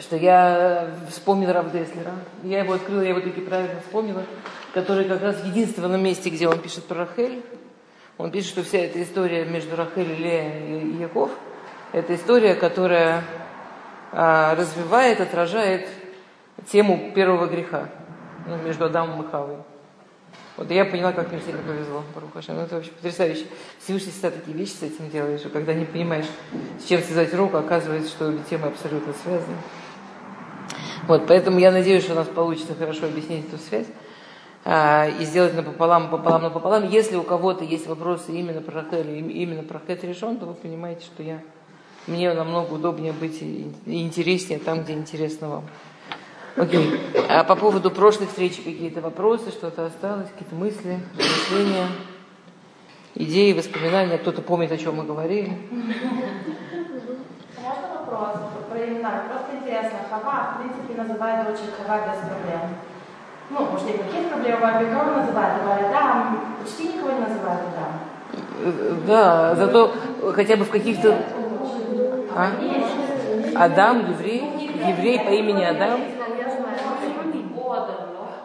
что я вспомнила Рав Деслера. Я его открыла, я его таки правильно вспомнила, который как раз в единственном месте, где он пишет про Рахель, он пишет, что вся эта история между Рахель, Лея и Яков, это история, которая а, развивает, отражает тему первого греха ну, между Адамом и Хавой. Вот я поняла, как мне сильно повезло, Барухаша. Ну, это вообще потрясающе. Всевышний всегда такие вещи с этим делаешь, что когда не понимаешь, с чем связать руку, оказывается, что обе темы абсолютно связаны. Вот, поэтому я надеюсь, что у нас получится хорошо объяснить эту связь а, и сделать напополам, пополам, напополам. Если у кого-то есть вопросы именно про Рахель, именно про Хет решен, то вы понимаете, что я, мне намного удобнее быть интереснее там, где интересно вам. Окей. А по поводу прошлой встречи какие-то вопросы, что-то осталось, какие-то мысли, размышления, идеи, воспоминания? Кто-то помнит, о чем мы говорили? Вопрос про имена? Просто интересно. Хава, в принципе, называют дочь Хава без проблем. Ну, может, нет никаких проблем, а кого называют? Да, почти никого не называют, да. Да, зато хотя бы в каких-то... А? Адам, еврей, еврей по имени Адам.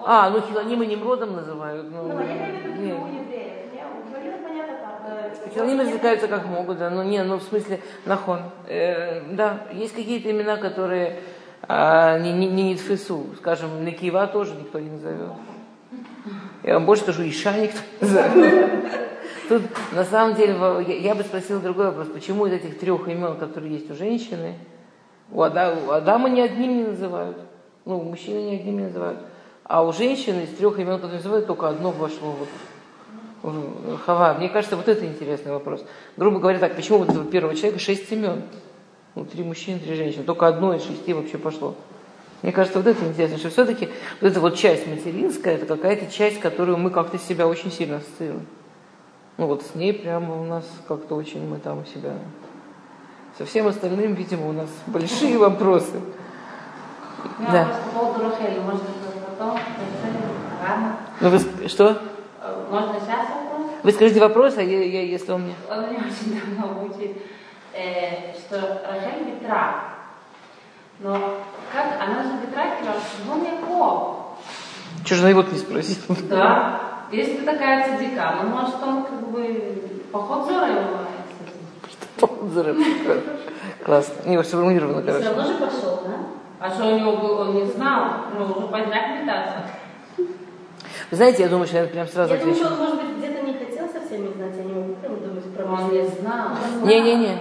А, ну Хилоним и Немродом называют. Ну, Ну, нет. у евреев. Я говорила, понятно, там. э, Хилоним развлекаются как могут, да. Ну, не, ну, в смысле, нахон. Э, да, есть какие-то имена, которые а, не, не, не Нитфесу. Скажем, Накива тоже никто не назовет. Я вам больше скажу, Иша никто не назовет. Тут, на самом деле, я, бы спросила другой вопрос. Почему из этих трех имен, которые есть у женщины, у, Ада- у Адама ни одним не называют? Ну, мужчины ни одним не называют. А у женщины из трех имен, которые называют, только одно вошло вот Хава. Мне кажется, вот это интересный вопрос. Грубо говоря, так, почему вот этого первого человека шесть имен? Ну, три мужчины, три женщины. Только одно из шести вообще пошло. Мне кажется, вот это интересно, что все-таки вот эта вот часть материнская, это какая-то часть, которую мы как-то себя очень сильно ассоциируем. Ну вот с ней прямо у нас как-то очень мы там себя... Со всем остальным, видимо, у нас большие вопросы. Да. может быть, потом? Рано. Ну вы что? Можно сейчас вопрос? Вы скажите вопрос, а я, я- если он мне... Он меня очень давно мучает, э, что Рахель Петра. Но как, она же Петра, он Яков. Чего же на его не спросил? Да. Если ты такая цадика, ну может он как бы поход зора его Взрыв. Классно. Не, Все короче. равно же пошел, да? А что у него был, он не знал, ну уже поздняк метаться. Вы знаете, я думаю, что я прям сразу Я думаю, отвечу. что он, может быть, где-то не хотел совсем не знать, я не могу прям думать про Он не знал. Не-не-не.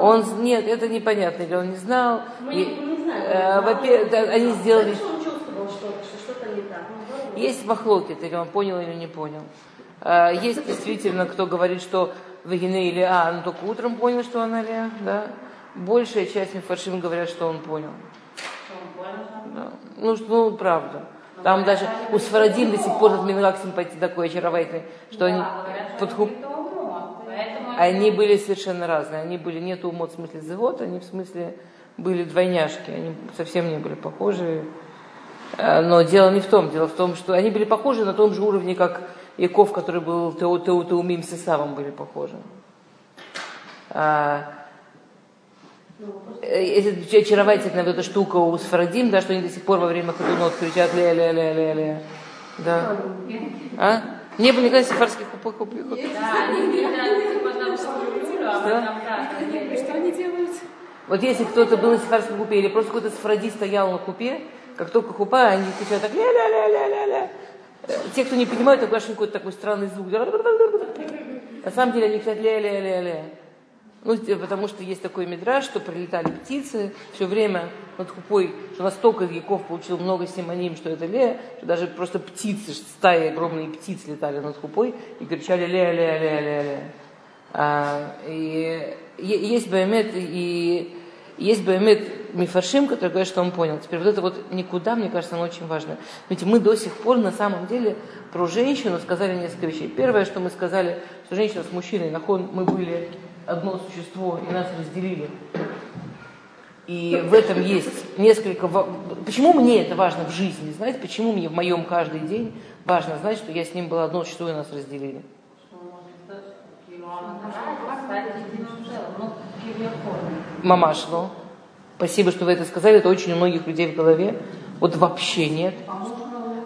Он, нет, это непонятно, или он не знал. Мы И, не, знаем. э, Во-первых, да, они сделали... Что он чувствовал, что, что что-то не так? Ну. Есть махлокет, или он понял, или не понял. А, Есть действительно, кто говорит, что Вагине или А, он только утром понял, что она Леа, да. Большая часть мифаршим говорят, что он понял. Что он понял, да? Да. Ну, что- ну, правда. Там даже у Сфарадим до сих пор этот Мингак симпатий такой очаровательный, что они Да, что подхуп... это- Они были совершенно разные. Они были не умот в смысле завод, они в смысле были двойняшки. Они совсем не были похожи. Э, Но дело не в том. Дело в том, что они были похожи на том же уровне, как Яков, который был Теу- Теу- Теумим с Исавом, были похожи. А, Это очаровательная вот эта штука у Сфарадим, да, что они до сих пор во время хатунот кричат ля ля ля ля ля Да. А? Не было никогда сефарских хупы хупы Да, они типа люблю, а. Что они делают? Вот если кто-то был на сефарском купе или просто какой-то сфаради стоял на купе, как только хупа, они кричат так ля-ля-ля-ля-ля-ля. Э, Те, кто не понимают, такой аж какой-то такой странный звук. На самом деле они кричат ля-ля-ля-ля. Ну, потому что есть такой мидраж, что прилетали птицы все время над хупой, что настолько Яков получил много симоним, что это ле, что даже просто птицы, стаи огромные птиц летали над хупой и кричали ля-ля-ля-ля-ля. А, и е- есть Баймет и есть Баймет Мифаршим, который говорит, что он понял. Теперь вот это вот никуда, мне кажется, оно очень важно. Ведь мы до сих пор на самом деле про женщину сказали несколько вещей. Первое, что мы сказали, что женщина с мужчиной, нахон, мы были одно существо и нас разделили. И в этом есть несколько... Почему мне это важно в жизни? Знаете, почему мне в моем каждый день важно знать, что я с ним была одно существо и нас разделили? Мамашло. Ну, спасибо, что вы это сказали. Это очень у многих людей в голове. Вот вообще нет.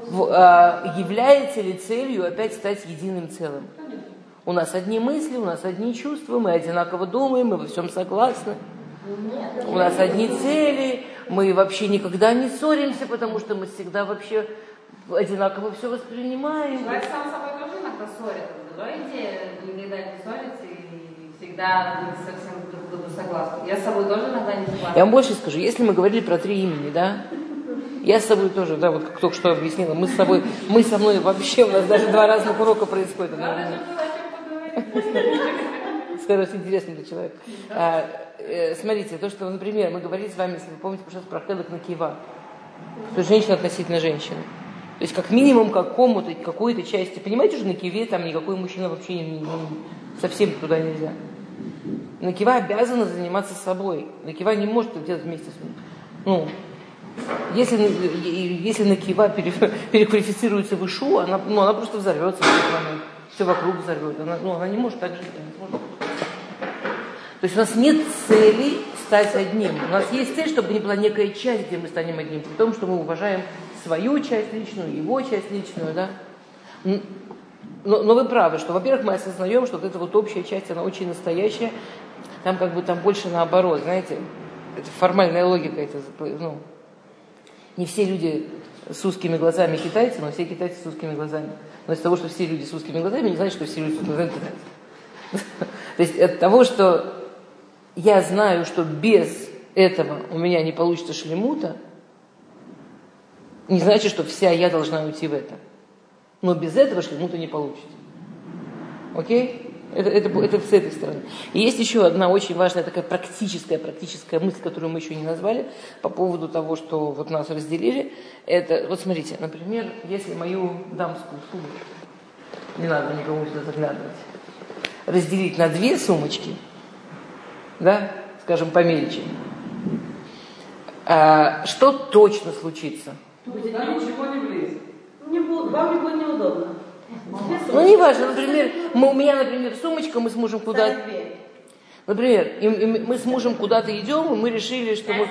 В, а, является ли целью опять стать единым целым? Конечно. У нас одни мысли, у нас одни чувства, мы одинаково думаем, мы во всем согласны. У нас одни цели, мы вообще никогда не ссоримся, потому что мы всегда вообще одинаково все воспринимаем. Человек сам с собой тоже иногда ссорится. Другая идея никогда не ссориться и всегда быть совсем друг другу согласны. Я с собой тоже иногда не согласна. Я вам больше скажу, если мы говорили про три имени, да, я с собой тоже, да, вот как только что объяснила, мы с собой, мы со мной вообще, у нас даже два разных урока происходит. Скажу, интересный ты человек. А, э, смотрите, то, что, например, мы говорили с вами, если вы помните, пожалуйста, про Хелек на Кива, то женщина относительно женщины. То есть как минимум какому-то, какой-то части. Понимаете, что на Киве там никакой мужчина вообще не, не, совсем туда нельзя. Накива обязана заниматься собой. Накива не может это делать вместе с. Ну, если, если Накива переквалифицируется в Ишу, она, ну, она просто взорвется в этот момент. Все вокруг взорвет. Она, ну, она не может так жить. То есть у нас нет цели стать одним. У нас есть цель, чтобы не была некая часть, где мы станем одним, при том, что мы уважаем свою часть личную, его часть личную, да. Но, но вы правы, что, во-первых, мы осознаем, что вот эта вот общая часть, она очень настоящая, там как бы там больше наоборот, знаете, это формальная логика, это, ну, не все люди с узкими глазами китайцы, но все китайцы с узкими глазами. Но из того, что все люди с узкими глазами, не значит, что все люди с узкими глазами китайцы. То есть от того, что я знаю, что без этого у меня не получится шлемута, не значит, что вся я должна уйти в это. Но без этого шлемута не получится. Окей? Это, это, это с этой стороны. И есть еще одна очень важная такая практическая, практическая мысль, которую мы еще не назвали, по поводу того, что вот нас разделили. Это, вот смотрите, например, если мою дамскую сумочку, не надо никому сюда заглядывать, разделить на две сумочки, да, скажем, помельче, а, что точно случится? Будет ничего не влезет. Не будет, вам не будет неудобно. Ну, не важно, например, мы, у меня, например, сумочка, мы с мужем куда-то... Например, и, и мы с мужем куда-то идем, и мы решили, что вот...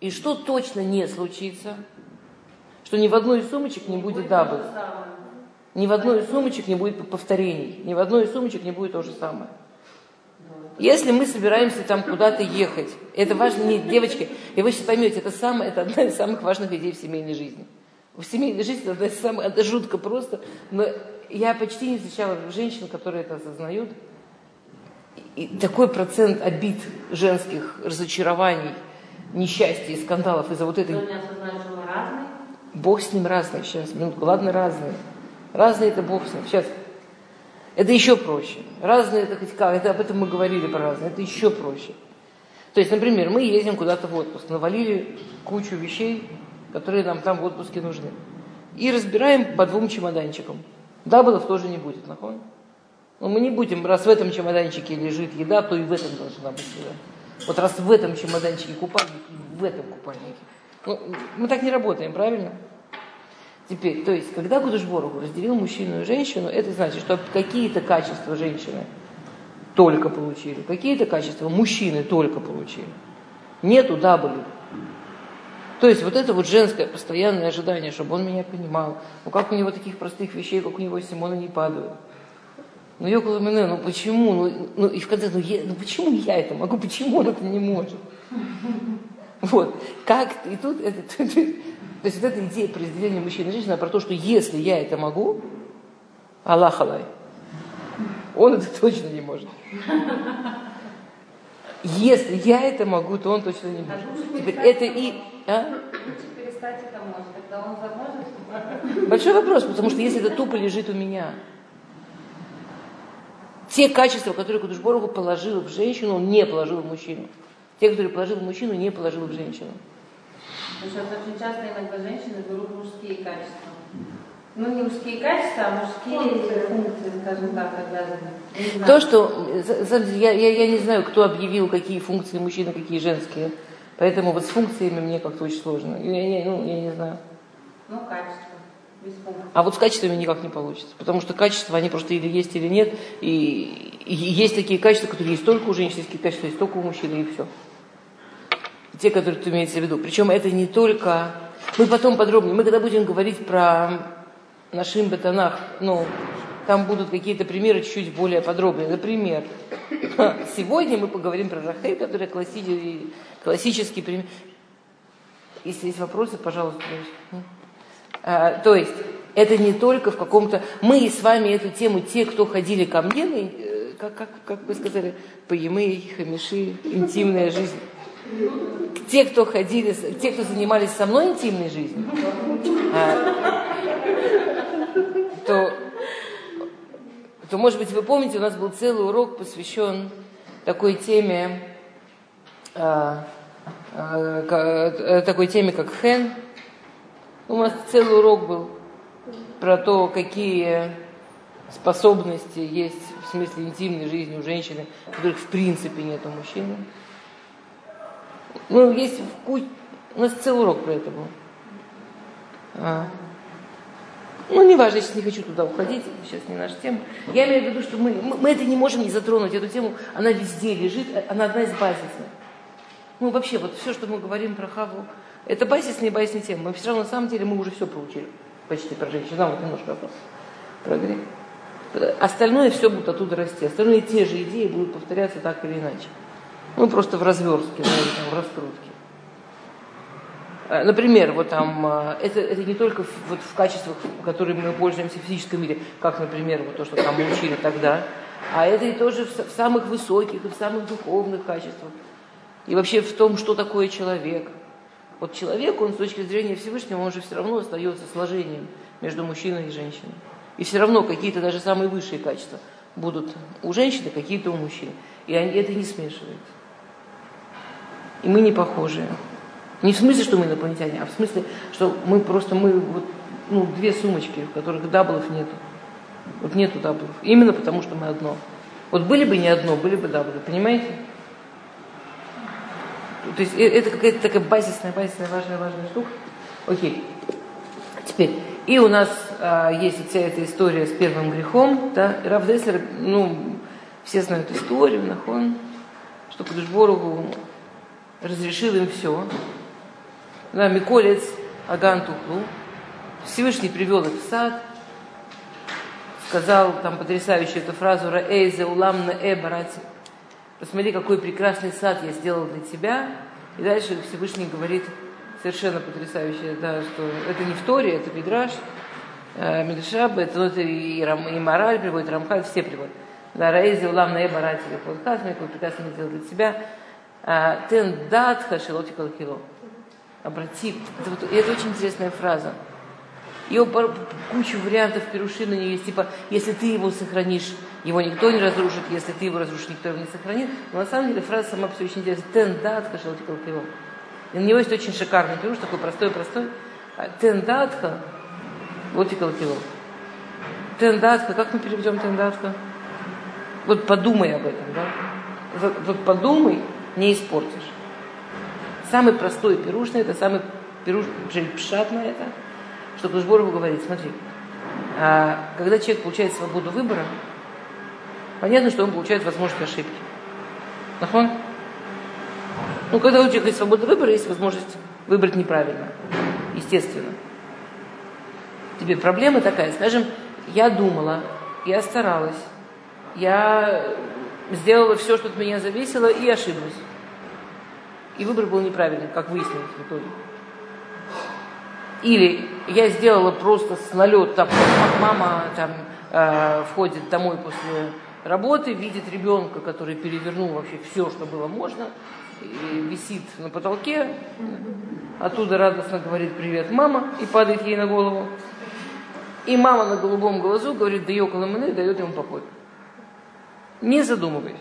И что точно не случится? Что ни в одной из сумочек не будет double. Ни в одной из сумочек не будет повторений. Ни в одной из сумочек не будет то же самое. Если мы собираемся там куда-то ехать, это важно, не, девочки, и вы сейчас поймете, это, самое, это одна из самых важных идей в семейной жизни. В семейной жизни это, самое, это жутко просто, но я почти не встречала женщин, которые это осознают. И такой процент обид женских, разочарований, несчастья и скандалов из-за вот этой... Кто не осознает, что мы разные? Бог с ним разный сейчас, минутку, ладно, разные. Разные это Бог с ним. Сейчас, это еще проще. Разные, это хоть как, это об этом мы говорили про разные, это еще проще. То есть, например, мы едем куда-то в отпуск, навалили кучу вещей, которые нам там в отпуске нужны. И разбираем по двум чемоданчикам. Даблов тоже не будет, нахон? Но мы не будем, раз в этом чемоданчике лежит еда, то и в этом должна быть еда. Вот раз в этом чемоданчике купальник, в этом купальнике. Ну, мы так не работаем, правильно? Теперь, то есть, когда Гудушборгу разделил мужчину и женщину, это значит, что какие-то качества женщины только получили, какие-то качества мужчины только получили. Нету дабли. То есть вот это вот женское постоянное ожидание, чтобы он меня понимал. Ну как у него таких простых вещей, как у него Симона, не падают. Ну, Йокула Мене, ну почему? Ну, ну и в конце, ну, я, ну почему я это могу, почему он это не может? Вот. Как, и тут это, то есть вот эта идея по разделению мужчин и женщин, про то, что если я это могу, Аллах Аллах, он это точно не может. Если я это могу, то он точно не может. Теперь это и... А? Перестать это может, когда он заможет. Большой вопрос, потому что если это тупо лежит у меня, те качества, которые Кудушборгу положил в женщину, он не положил в мужчину. Те, которые положил в мужчину, не положил в женщину. Потому что очень часто иногда женщины берут мужские качества. Ну, не мужские качества, а мужские функции, скажем так, обязаны. То, что... Я, я, я не знаю, кто объявил, какие функции мужчины, какие женские. Поэтому вот с функциями мне как-то очень сложно. Я, я, ну, я не знаю. Ну, качество. А вот с качествами никак не получится. Потому что качества, они просто или есть, или нет. И, и есть такие качества, которые есть только у женщин, есть такие качества есть только у мужчины, и все. Те, которые ты имеется в виду. Причем это не только... Мы потом подробнее, мы когда будем говорить про нашим бетонах, ну, там будут какие-то примеры чуть-чуть более подробные. Например, сегодня мы поговорим про Рахель, которая классический, классический пример. Если есть вопросы, пожалуйста. А, то есть, это не только в каком-то... Мы с вами эту тему, те, кто ходили ко мне, э, как, как, как вы сказали, поемы, хамиши, интимная жизнь. Те, кто ходили, те, кто занимались со мной интимной жизнью, а, то, то, может быть, вы помните, у нас был целый урок посвящен такой теме, а, а, такой теме, как хен. У нас целый урок был про то, какие способности есть в смысле интимной жизни у женщины, которых в принципе нет у мужчины. Ну, есть в куч... У нас целый урок про это был. А. Ну, не важно, я сейчас не хочу туда уходить, сейчас не наша тема. Я имею в виду, что мы, мы это не можем не затронуть, эту тему, она везде лежит, она одна из базисных. Ну, вообще, вот все, что мы говорим про Хаву, это базисные и базисные темы. Мы все равно, на самом деле, мы уже все получили почти про женщин. Нам вот немножко вопрос про грех. Остальное все будет оттуда расти. Остальные те же идеи будут повторяться так или иначе. Ну, просто в разверстке, в раскрутке. Э, например, вот там, э, это, это не только в, вот в качествах, которыми мы пользуемся в физическом мире, как, например, вот то, что там мы учили тогда, а это и тоже в, в самых высоких и в самых духовных качествах. И вообще в том, что такое человек. Вот человек, он с точки зрения Всевышнего, он же все равно остается сложением между мужчиной и женщиной. И все равно какие-то даже самые высшие качества будут у женщины, какие-то у мужчин. И они, это не смешивается. И мы не похожие. Не в смысле, что мы инопланетяне, а в смысле, что мы просто, мы вот, ну, две сумочки, в которых даблов нету. Вот нету даблов. Именно потому, что мы одно. Вот были бы не одно, были бы даблы, понимаете? То есть э, это какая-то такая базисная, базисная, важная, важная штука. Окей. Теперь, и у нас а, есть вся эта история с первым грехом, да, Рав Деслер, ну, все знают историю, нахон, что Кудышборогу разрешил им все. Миколец Аган Тухлу. Всевышний привел их в сад, сказал там потрясающую эту фразу «Раэйзе улам на э барати». Посмотри, какой прекрасный сад я сделал для тебя. И дальше Всевышний говорит совершенно потрясающее, да, что это не в это Мидраш, э, это, ну, это и, Рам, и мораль приводит, Рамхаль, все приводят. Да, Раэзи улам на э барати, какой прекрасный сделал для тебя. А, Тен дат хашилоти кило. Обрати. Это, вот, это очень интересная фраза. Ее кучу вариантов Перуши на нее есть. Типа, если ты его сохранишь, его никто не разрушит. Если ты его разрушишь, никто его не сохранит. Но на самом деле фраза сама все очень интересная. Тен дат хашилоти кило. И на него есть очень шикарный пируш, такой простой-простой. А, Тен датха лотикал кило. Тендатха, как мы переведем тендатха? Вот подумай об этом, да? Вот, вот подумай, не испортишь. Самый простой пирушный, это самый пируш, пшат на это, что Кушборову говорит, смотри, а, когда человек получает свободу выбора, понятно, что он получает возможность ошибки. Нахон? Ну, когда у человека есть свобода выбора, есть возможность выбрать неправильно. Естественно. Теперь проблема такая, скажем, я думала, я старалась, я сделала все, что от меня зависело, и ошиблась. И выбор был неправильный, как выяснилось в итоге. Или я сделала просто с налет, там, мама там, э, входит домой после работы, видит ребенка, который перевернул вообще все, что было можно, и висит на потолке, оттуда радостно говорит «Привет, мама!» и падает ей на голову. И мама на голубом глазу говорит «Да около и дает ему покой не задумываясь.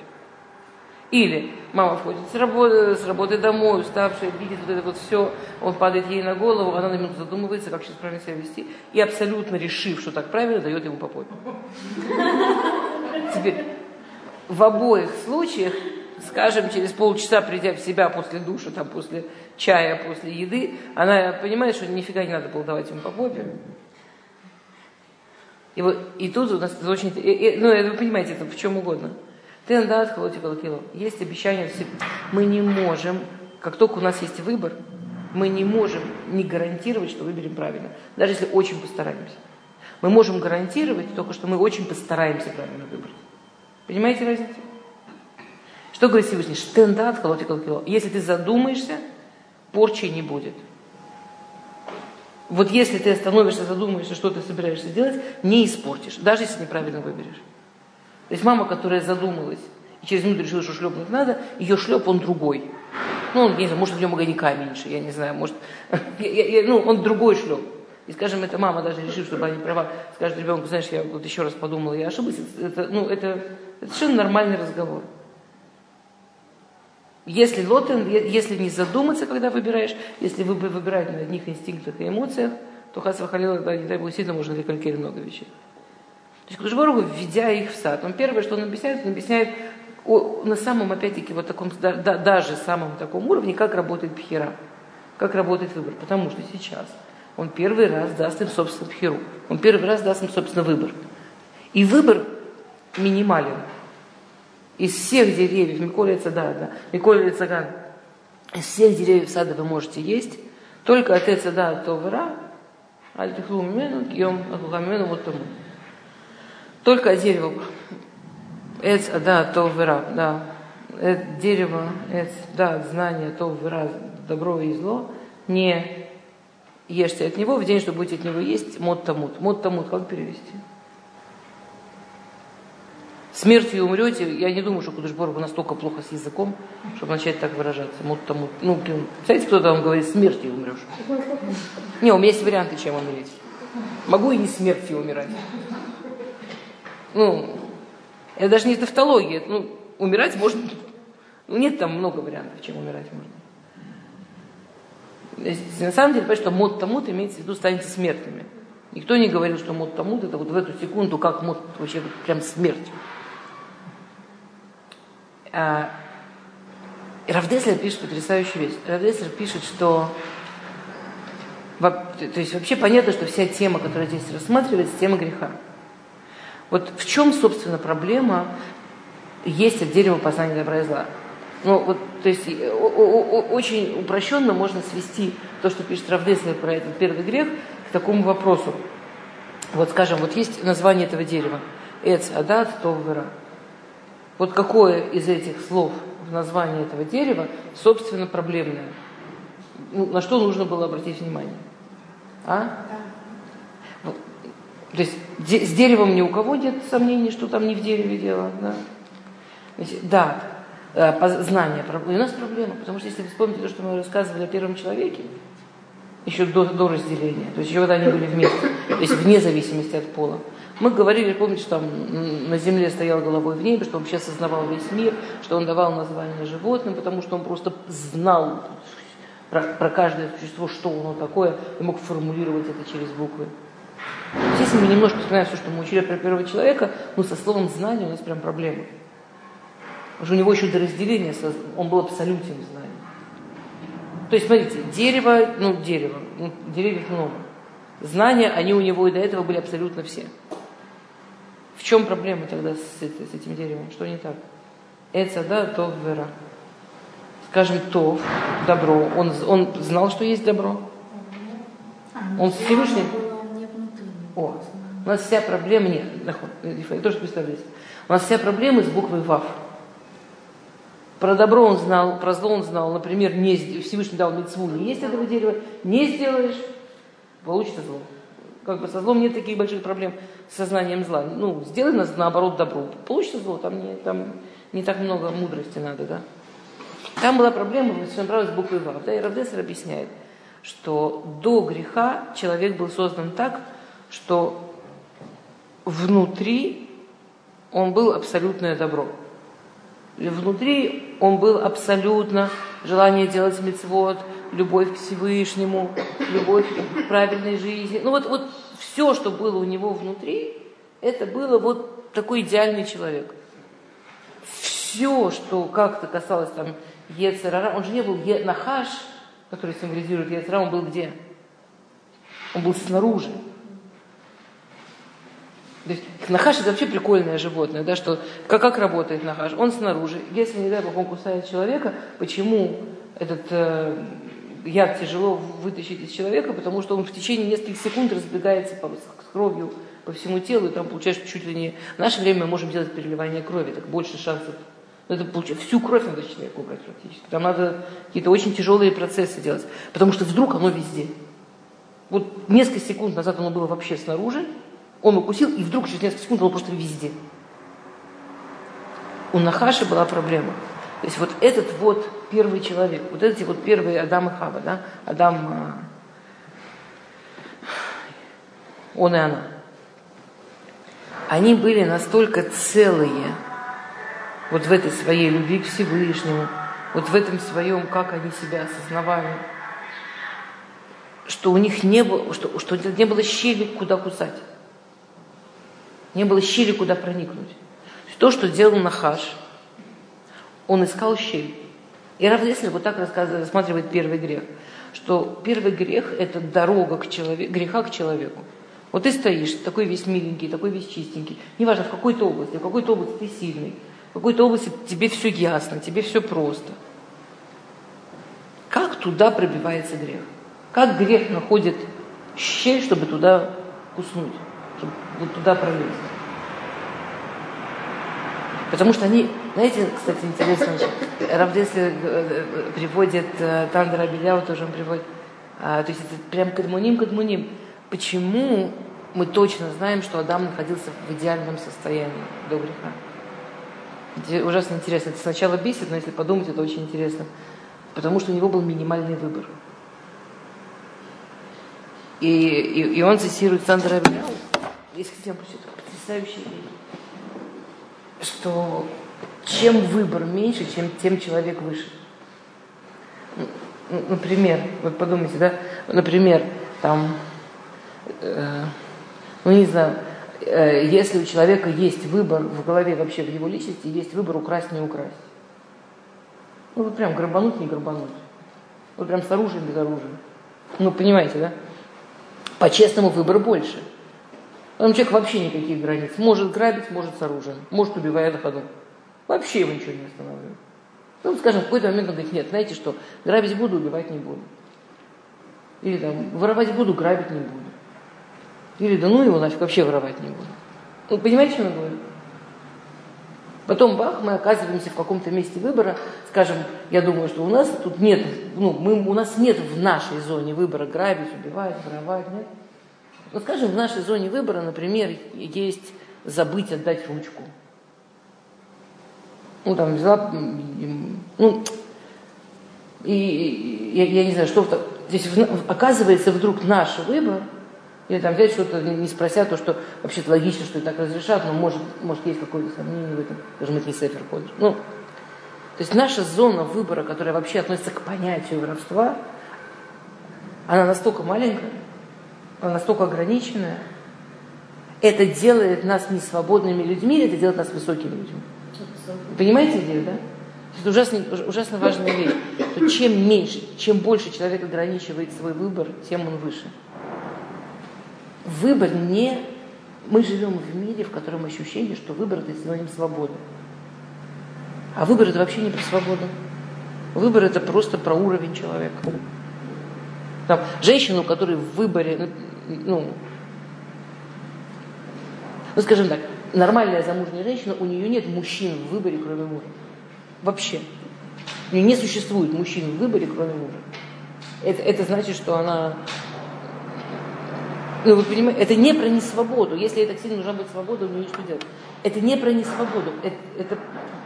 Или мама входит с работы, с работы домой, уставшая, видит вот это вот все, он падает ей на голову, она на минуту задумывается, как сейчас правильно себя вести, и абсолютно решив, что так правильно, дает ему по Теперь, в обоих случаях, скажем, через полчаса, придя в себя после душа, там, после чая, после еды, она понимает, что нифига не надо было давать ему по попе, И, вот, и тут у нас очень... И, и, ну, вы понимаете, это в чем угодно. Ты дат холоти кило. Есть обещание. Мы не можем, как только у нас есть выбор, мы не можем не гарантировать, что выберем правильно, даже если очень постараемся. Мы можем гарантировать только, что мы очень постараемся правильно выбрать. Понимаете разницу? Что говорит Всевышний? Штендат колотикал кило. Если ты задумаешься, порчи не будет. Вот если ты остановишься, задумаешься, что ты собираешься делать, не испортишь, даже если неправильно выберешь. То есть мама, которая задумалась и через минуту решила, что шлепнуть надо, ее шлеп он другой. Ну, не знаю, может, в нем огонька меньше, я не знаю, может, я, я, ну, он другой шлеп. И, скажем, эта мама даже решив, что они права, скажет ребенку, знаешь, я вот еще раз подумала, я ошиблась, это, ну, это, это совершенно нормальный разговор. Если лотен, если не задуматься, когда выбираешь, если вы выбираете на одних инстинктах и эмоциях, то Хасва Халила, да, не дай бог, сильно можно рекалькировать много вещей. То есть Кудышборгу, введя их в сад, он первое, что он объясняет, он объясняет о, на самом, опять-таки, вот таком, да, даже самом таком уровне, как работает пхера, как работает выбор. Потому что сейчас он первый раз даст им, собственно, пхеру. Он первый раз даст им, собственно, выбор. И выбор минимален из всех деревьев, Миколя да, да, Миколя Цаган, из всех деревьев сада вы можете есть, только от Эцада Товара, Аль-Тихлу Мимену, Кьем Ахухамену, вот тому. Только от дерева Эц, да, Товара, да. Это дерево, эц, да, знание, Товара, добро и зло, не ешьте от него в день, что будете от него есть, мод тамут. Мод тамут, как перевести? смертью умрете, я не думаю, что Кудышборгу настолько плохо с языком, чтобы начать так выражаться. Мут тому, ну, знаете, кто там говорит, смертью умрешь? Не, у меня есть варианты, чем умереть. Могу и не смертью умирать. Ну, это даже не тавтология. Ну, умирать можно... Ну, нет там много вариантов, чем умирать можно. На самом деле, понятно, что мод тамут имеется в виду станете смертными. Никто не говорил, что мод тамут это вот в эту секунду, как мод вообще прям смерть. А, Равдеслер пишет потрясающую вещь. Равдеслер пишет, что то есть вообще понятно, что вся тема, которая здесь рассматривается, тема греха. Вот в чем, собственно, проблема есть от дерева познания добра и зла? Ну, вот, то есть очень упрощенно можно свести то, что пишет Равдеслер про этот первый грех, к такому вопросу. Вот, скажем, вот есть название этого дерева. Эц, Адат, Тов, Вера. Вот какое из этих слов в названии этого дерева, собственно, проблемное? Ну, на что нужно было обратить внимание? А? Да. То есть с деревом ни у кого нет сомнений, что там не в дереве дело. Да, да э, знание. И у нас проблема, потому что если вы вспомните то, что мы рассказывали о первом человеке, еще до, до разделения, то есть еще когда они были вместе, то есть вне зависимости от пола, мы говорили, помните, что там на земле стоял головой в небе, что он вообще осознавал весь мир, что он давал название животным, потому что он просто знал про, про каждое существо, что оно такое, и мог формулировать это через буквы. Если мы немножко вспоминаем все, что мы учили про первого человека, ну, со словом знания у нас прям. Потому что у него еще до разделения, он был абсолютен знанием. То есть, смотрите, дерево, ну, дерево, ну, деревьев много. Знания, они у него и до этого были абсолютно все. В чем проблема тогда с, с этим деревом? Что не так? Это, да, то вера. Скажем, то, добро. Он, он знал, что есть добро. Он Всевышний. О, у нас вся проблема, нет, то, что представляете. У нас вся проблема с буквой ВАВ. Про добро он знал, про зло он знал. Например, не, Всевышний дал мецву, не есть этого дерева, не сделаешь, получится зло. Как бы со злом нет таких больших проблем с сознанием зла. Ну, сделай нас наоборот добро. Получится зло, там не, там не так много мудрости надо, да. Там была проблема, он с буквой Вав. Да, и Равдесер объясняет, что до греха человек был создан так, что внутри он был абсолютное добро. Внутри он был абсолютно желание делать мецвод, любовь к Всевышнему, любовь к правильной жизни. Ну вот, вот все, что было у него внутри, это было вот такой идеальный человек. Все, что как-то касалось там Ецерара, он же не был Нахаш, который символизирует Ецера, он был где? Он был снаружи. То есть нахаш это вообще прикольное животное, да, что как, как работает нахаш? Он снаружи. Если, не дай бог, он кусает человека, почему этот э, яд тяжело вытащить из человека? Потому что он в течение нескольких секунд разбегается по, с кровью по всему телу, и там получаешь чуть ли не... В наше время мы можем делать переливание крови, так больше шансов. Но это получается, всю кровь надо человеку убрать практически. Там надо какие-то очень тяжелые процессы делать, потому что вдруг оно везде. Вот несколько секунд назад оно было вообще снаружи, он укусил, и вдруг через несколько секунд он просто везде. У Нахаши была проблема. То есть вот этот вот первый человек, вот эти вот первые Адам и Хава, да, Адам, а, он и она, они были настолько целые вот в этой своей любви к Всевышнему, вот в этом своем, как они себя осознавали, что у них не было, что, что не было щели, куда кусать не было щели, куда проникнуть. То, что делал Нахаш, он искал щель. И Равлеслер вот так рассматривает первый грех, что первый грех – это дорога к человеку, греха к человеку. Вот ты стоишь, такой весь миленький, такой весь чистенький, неважно, в какой-то области, в какой-то области ты сильный, в какой-то области тебе все ясно, тебе все просто. Как туда пробивается грех? Как грех находит щель, чтобы туда куснуть? Вот туда пролезть. Потому что они, знаете, кстати, интересно, Равдесли э, э, приводит, э, Тандра Беляу тоже он приводит, а, то есть это прям кадмуним, кадмуним. Почему мы точно знаем, что Адам находился в идеальном состоянии до греха? Ужасно интересно. Это сначала бесит, но если подумать, это очень интересно. Потому что у него был минимальный выбор. И, и, и он цитирует Сандра Беляу, есть к тем потрясающая вещь, что чем выбор меньше, чем тем человек выше. Например, вот подумайте, да, например, там, э, ну не знаю, э, если у человека есть выбор в голове вообще в его личности, есть выбор украсть, не украсть. Ну вот прям грабануть, не грабануть. Вот прям с оружием, без оружия. Ну, понимаете, да? По-честному выбор больше – там человек вообще никаких границ. Может грабить, может с оружием, может убивая на ходу. Вообще его ничего не останавливает. Ну, скажем, в какой-то момент он говорит, нет, знаете что, грабить буду, убивать не буду. Или там, воровать буду, грабить не буду. Или да ну его нафиг, вообще воровать не буду. Ну, понимаете, что я говорю? Потом, бах, мы оказываемся в каком-то месте выбора, скажем, я думаю, что у нас тут нет, ну, мы, у нас нет в нашей зоне выбора грабить, убивать, воровать, нет? Вот скажем, в нашей зоне выбора, например, есть забыть отдать ручку. Ну, там взяла, ну, и я, я не знаю, что то здесь оказывается вдруг наш выбор, или там взять что-то, не спрося то, что вообще-то логично, что и так разрешат, но может, может есть какое-то сомнение в этом, даже мы сефер ходишь. Ну, то есть наша зона выбора, которая вообще относится к понятию воровства, она настолько маленькая, настолько ограниченная, это делает нас не свободными людьми, это делает нас высокими людьми. Понимаете идею, да? Это ужасно, ужасно важная вещь. Что чем меньше, чем больше человек ограничивает свой выбор, тем он выше. Выбор не... Мы живем в мире, в котором ощущение, что выбор – это синоним свободы. А выбор – это вообще не про свободу. Выбор – это просто про уровень человека. Там, женщину, которая в выборе, ну, ну, скажем так, нормальная замужняя женщина, у нее нет мужчин в выборе, кроме мужа. Вообще. У нее не существует мужчин в выборе, кроме мужа. Это, это значит, что она... Ну, вы понимаете, это не про несвободу. Если ей так сильно нужна быть свобода, у нее что делать? Это не про несвободу. Это, это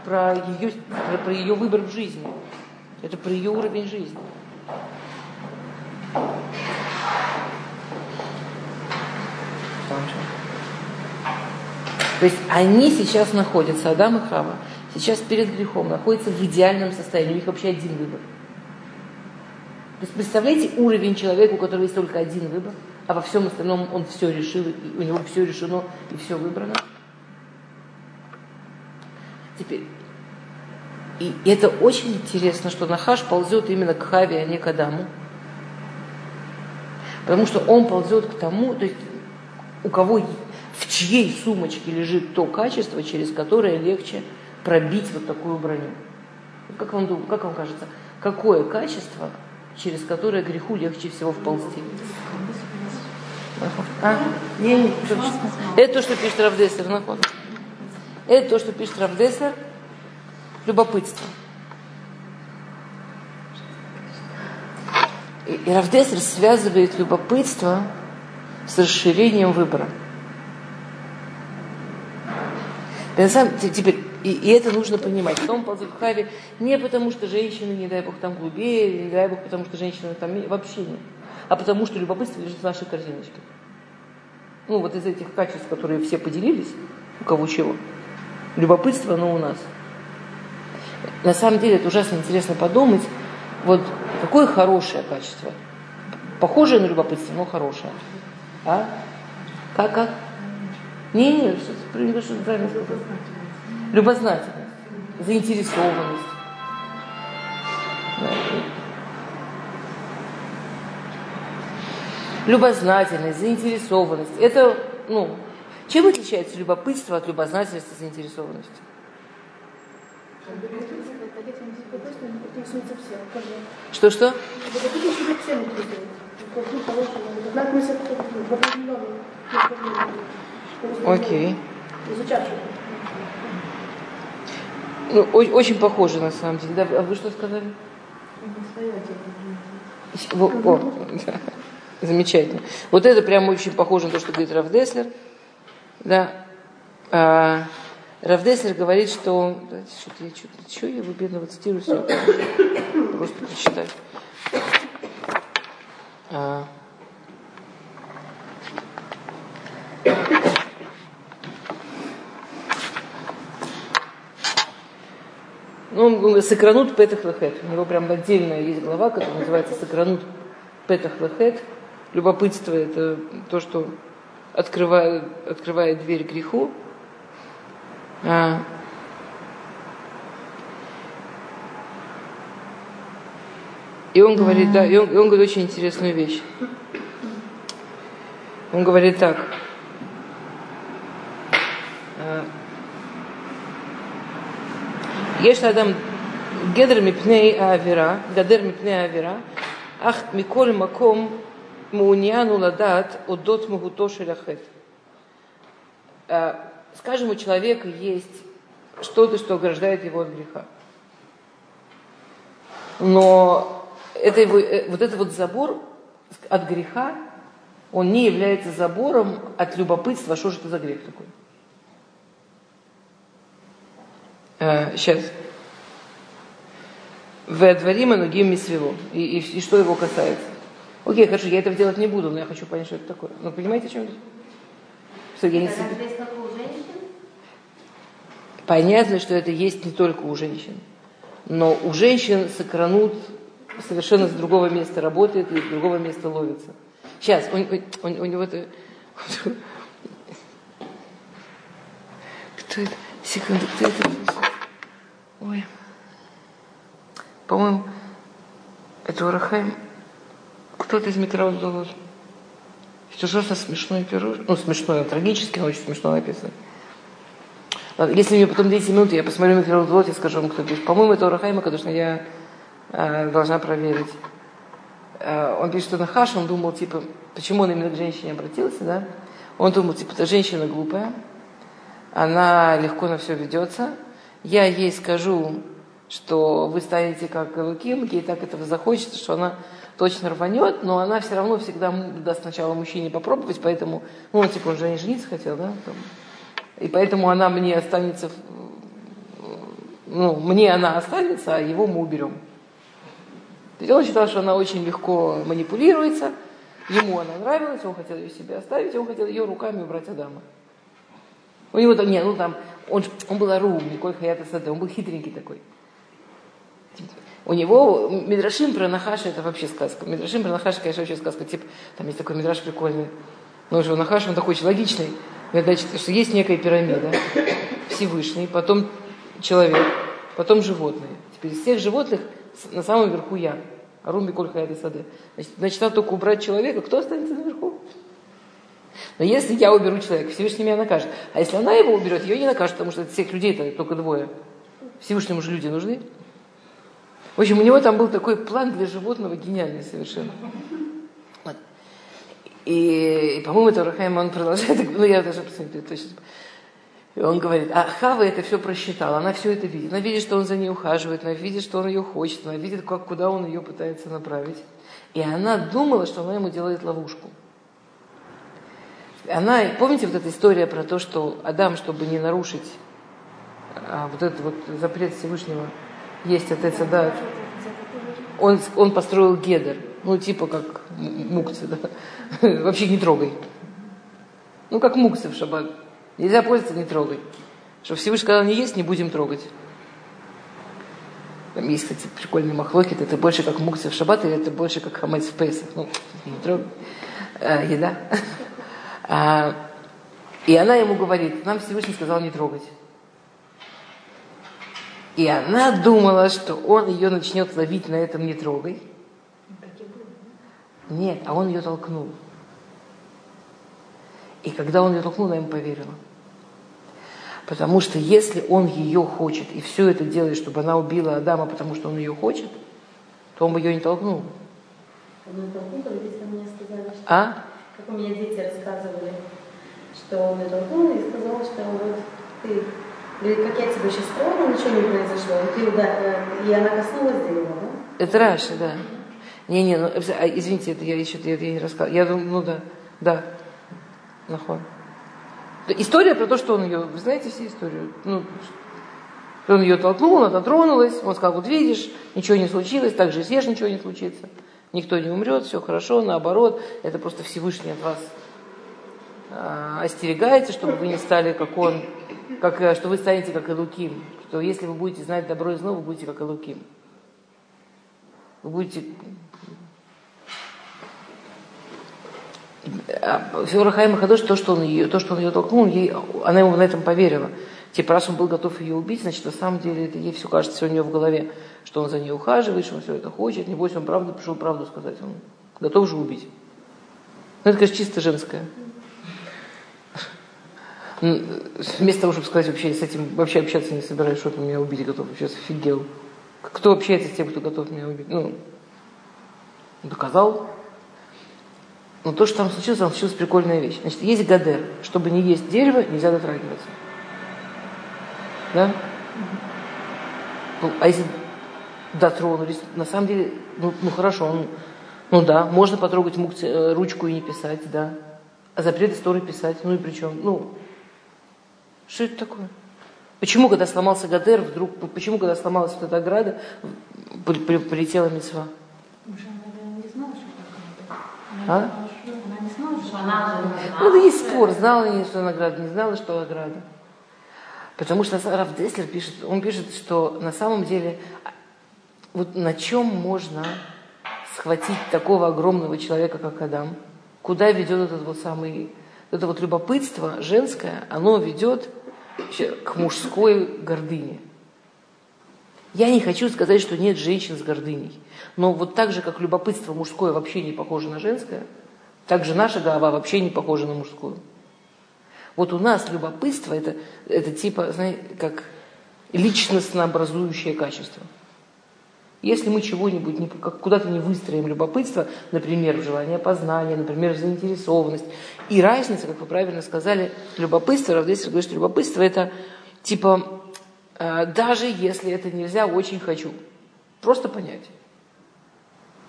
про, ее, про, про ее выбор в жизни. Это про ее уровень жизни. То есть они сейчас находятся, Адам и Хава, сейчас перед грехом, находятся в идеальном состоянии. У них вообще один выбор. То есть представляете уровень человека, у которого есть только один выбор, а во всем остальном он все решил, у него все решено и все выбрано. Теперь, и это очень интересно, что Нахаш ползет именно к Хаве, а не к Адаму. Потому что он ползет к тому, то есть у кого в чьей сумочке лежит то качество, через которое легче пробить вот такую броню. Как вам, как вам кажется, какое качество, через которое греху легче всего вползти? А? Не, не, это то, что пишет Равдеслер, нахон. Это то, что пишет Равдеслер. Любопытство. И, и Равдеслер связывает любопытство с расширением выбора. И на самом деле, теперь, и, и это нужно понимать. В том Халви не потому, что женщины, не дай бог, там глубее, не дай бог, потому что женщины там вообще нет. А потому что любопытство лежит в нашей корзиночке. Ну, вот из этих качеств, которые все поделились, у кого чего. Любопытство, оно у нас. На самом деле, это ужасно интересно подумать, вот какое хорошее качество. Похожее на любопытство, но хорошее. А? Как, как? Не, не, что, что правильно сказал. Любознательность, заинтересованность. Любознательность, заинтересованность. Это, ну, чем отличается любопытство от любознательности и заинтересованности? Что-что? Окей. Ну, очень похоже на самом деле. Да, а вы что сказали? О, о, Замечательно. Вот это прям очень похоже на то, что говорит Раф Деслер. Да. А, Раф Деслер говорит, что... Давайте, что-то я что-то... Что я его бедного цитирую все? Просто прочитать. А, Ну, он Сакранут Петах Лехет. У него прям отдельная есть глава, которая называется Сакранут Петах Лехет. Любопытство – это то, что открывает, открывает дверь греху. А, И он говорит, да, и он, и он говорит очень интересную вещь. Он говорит так. יש לאדם גדר מפני העבירה, גדר מפני העבירה, אך מכל מקום מעוניין הוא לדעת אודות מהותו של החטא. Скажем, у человека есть что-то, что ограждает его от греха. Но это его, вот этот вот забор от греха, он не является забором от любопытства, что же это за грех такой. А, сейчас. В дворима ногим мисвело. И, и, и что его касается. Окей, хорошо, я этого делать не буду, но я хочу понять, что это такое. Ну, понимаете, о чем это? Что я не Понятно, что это есть не только у женщин. Но у женщин сокранут совершенно с другого места работает и с другого места ловится. Сейчас, у, у, у, у него это... Кто это? Секунду, кто это? Ой. По-моему, это Урахайм. Кто-то из метро Долот. Это ужасно смешной пирожное. Ну, смешное, трагически, но очень смешно написано. Если мне потом 10 минут, я посмотрю на и скажу вам, кто пишет. По-моему, это Урахайма, конечно, я должна проверить. Э, он пишет, что на Хаш, он думал, типа, почему он именно к женщине обратился, да? Он думал, типа, эта женщина глупая, она легко на все ведется, я ей скажу, что вы станете как Луким, ей так этого захочется, что она точно рванет, но она все равно всегда даст сначала мужчине попробовать, поэтому, ну, типа, он же не жениться хотел, да, и поэтому она мне останется, ну, мне она останется, а его мы уберем. То есть он считал, что она очень легко манипулируется, ему она нравилась, он хотел ее себе оставить, он хотел ее руками убрать Адама. У него там, не, ну там, он, он был арум, Николь Хаята Саде, он был хитренький такой. У него Мидрашим про Нахаша это вообще сказка. Мидрашим про Нахаша, конечно, вообще сказка. Типа, там есть такой Мидраш прикольный. Но уже Нахаш, он такой очень логичный. Значит, что есть некая пирамида, Всевышний, потом человек, потом животные. Теперь из всех животных на самом верху я. Арум Миколь Хаята Саде. Значит, значит, надо только убрать человека. Кто останется наверху? Но если я уберу человека, Всевышний меня накажет. А если она его уберет, ее не накажет, потому что всех людей-то только двое. Всевышнему же люди нужны. В общем, у него там был такой план для животного гениальный совершенно. И, и по-моему, это Рахаим, он продолжает, ну я даже посмотрю точно. И он говорит, а Хава это все просчитала, она все это видит. Она видит, что он за ней ухаживает, она видит, что он ее хочет, она видит, как, куда он ее пытается направить. И она думала, что она ему делает ловушку. Она, помните вот эта история про то, что Адам, чтобы не нарушить а, вот этот вот запрет Всевышнего, есть от да, он, он построил гедер, ну типа как мукцы, да, вообще не трогай. Ну как мукцы в шаббат. Нельзя пользоваться, не трогай. Что Всевышний сказал, не есть, не будем трогать. Там есть, кстати, прикольный махлокит, это больше как мукцы в шаббат, или это больше как хамец в пейсах. Ну, не трогай. А, еда. А, и она ему говорит, нам Всевышний сказал не трогать. И она думала, что он ее начнет ловить на этом не трогай. Нет, а он ее толкнул. И когда он ее толкнул, она ему поверила. Потому что если он ее хочет и все это делает, чтобы она убила Адама, потому что он ее хочет, то он бы ее не толкнул. Он толкнул, родители мне сказали, что... А? Как у меня дети рассказывали, что он ее толкнул и сказал, что вот ты Говорит, как я тебя сейчас трону, ничего не произошло. И, ты, да, и она коснулась дерева, да? Это Раша, да. Не-не, ну, а, извините, это я еще я, я не рассказывала. Я думаю, ну да, да, нахон. История про то, что он ее, вы знаете все историю? Ну, он ее толкнул, она дотронулась, он сказал, вот видишь, ничего не случилось, так же и съешь, ничего не случится. Никто не умрет, все хорошо, наоборот, это просто Всевышний от вас а, остерегается, чтобы вы не стали, как он, как, э, что вы станете как Илуким, что если вы будете знать добро и зло, вы будете как Илуким. Вы будете... Рахайма Хадош, то, что он ее, то, что он ее толкнул, ей, она ему на этом поверила. Типа, раз он был готов ее убить, значит, на самом деле это ей все кажется все у нее в голове, что он за ней ухаживает, что он все это хочет. Небось, он правду пришел правду сказать. Он готов же убить. Ну, это, конечно, чисто женское вместо того, чтобы сказать вообще с этим, вообще общаться не собираюсь, что ты меня убить готов, сейчас офигел. Кто общается с тем, кто готов меня убить? Ну, доказал. Но то, что там случилось, там случилась прикольная вещь. Значит, есть гадер. Чтобы не есть дерево, нельзя дотрагиваться. Да? Ну, а если дотронулись, на самом деле, ну, ну хорошо, он, ну да, можно потрогать мукти, э, ручку и не писать, да. А запрет истории писать, ну и причем, ну, что это такое? Почему, когда сломался Гадер, вдруг, почему, когда сломалась вот эта ограда, при, при, прилетела мецва? А? Она не знала, что она Ну, есть спор, знала ли что награда, не знала, что ограда. Потому что Раф Деслер пишет, он пишет, что на самом деле, вот на чем можно схватить такого огромного человека, как Адам, куда ведет этот вот самый, это вот любопытство женское, оно ведет к мужской гордыне. Я не хочу сказать, что нет женщин с гордыней. Но вот так же, как любопытство мужское вообще не похоже на женское, так же наша голова вообще не похожа на мужскую. Вот у нас любопытство это, это типа, знаете, как личностно образующее качество. Если мы чего-нибудь куда-то не выстроим любопытство, например, желание познания, например, заинтересованность, и разница, как вы правильно сказали, любопытство, Равдесер говорит, что любопытство это типа, э, даже если это нельзя, очень хочу. Просто понять.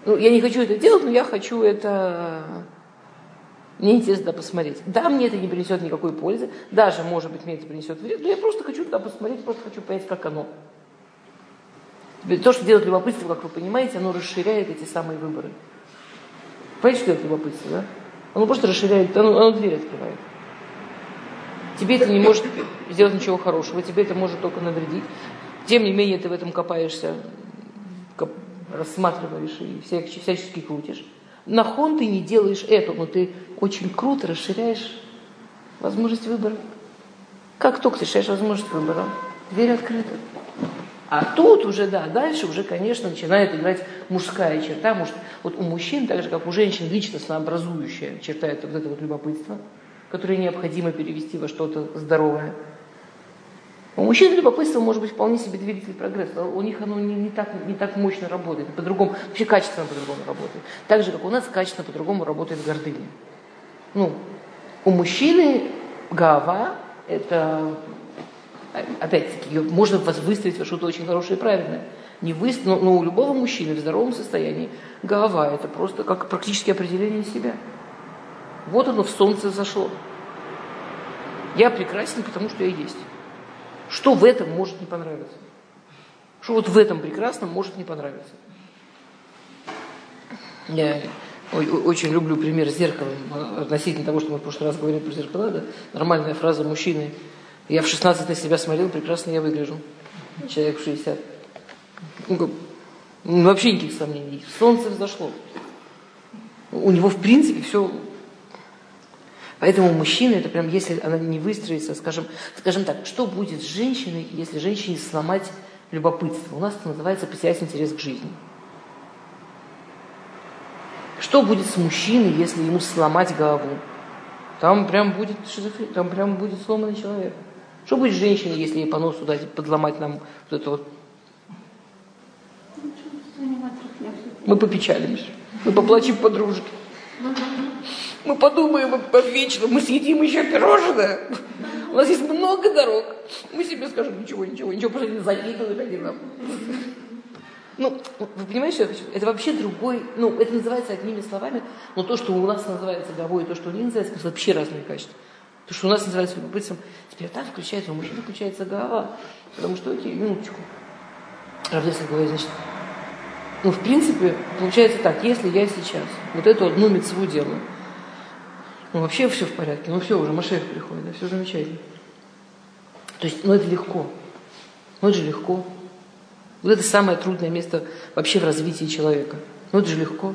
Ну, я не хочу это делать, но я хочу это... Мне интересно посмотреть. Да, мне это не принесет никакой пользы, даже, может быть, мне это принесет вред, но я просто хочу туда посмотреть, просто хочу понять, как оно. То, что делает любопытство, как вы понимаете, оно расширяет эти самые выборы. Понимаете, что это любопытство, да? Оно просто расширяет, оно, оно дверь открывает. Тебе это не может сделать ничего хорошего, тебе это может только навредить. Тем не менее, ты в этом копаешься, коп, рассматриваешь и всячески крутишь. Нахон ты не делаешь это, но ты очень круто расширяешь возможность выбора. Как только ты решаешь возможность выбора, дверь открыта. А тут уже, да, дальше уже, конечно, начинает играть мужская черта. Может, вот у мужчин, так же, как у женщин, личностно образующая черта это вот это вот любопытство. которые необходимо перевести во что-то здоровое. У мужчин любопытство может быть вполне себе двигатель прогресса. У них оно не, не, так, не так мощно работает, по-другому, вообще качественно по-другому работает. Так же, как у нас качественно по-другому работает гордыня. Ну, у мужчины гава – это, опять-таки, ее можно выстроить во что-то очень хорошее и правильное. Не вы, но, но у любого мужчины в здоровом состоянии гава – это просто как практически определение себя. Вот оно в солнце зашло. Я прекрасен, потому что я есть. Что в этом может не понравиться? Что вот в этом прекрасном может не понравиться? Я очень люблю пример с зеркалом относительно того, что мы в прошлый раз говорили про зеркала. Да? Нормальная фраза мужчины. Я в 16 на себя смотрел, прекрасно я выгляжу. Человек в 60. Ну, ну, вообще никаких сомнений. Солнце взошло. У него, в принципе, все Поэтому мужчина, это прям, если она не выстроится, скажем, скажем так, что будет с женщиной, если женщине сломать любопытство? У нас это называется потерять интерес к жизни. Что будет с мужчиной, если ему сломать голову? Там прям будет шизофрения, там прям будет сломанный человек. Что будет с женщиной, если ей по носу дать, подломать нам вот это вот? Мы попечалимся. Мы поплачем подружке. Мы подумаем о вечном, мы съедим еще пирожное. У нас есть много дорог. Мы себе скажем, ничего, ничего, ничего, просто не завидуют они нам. Ну, вы понимаете, это вообще другой, ну, это называется одними словами, но то, что у нас называется головой, то, что у них называется, это вообще разные качества. То, что у нас называется любопытством, теперь там включается, у мужчины включается голова. Потому что, окей, минуточку. Равдеса говорит, значит, ну, в принципе, получается так, если я сейчас вот эту одну мецву делаю, ну, вообще все в порядке, ну, все, уже Машех приходит, да, все замечательно. То есть, ну, это легко. Ну, это же легко. Вот это самое трудное место вообще в развитии человека. Ну, это же легко.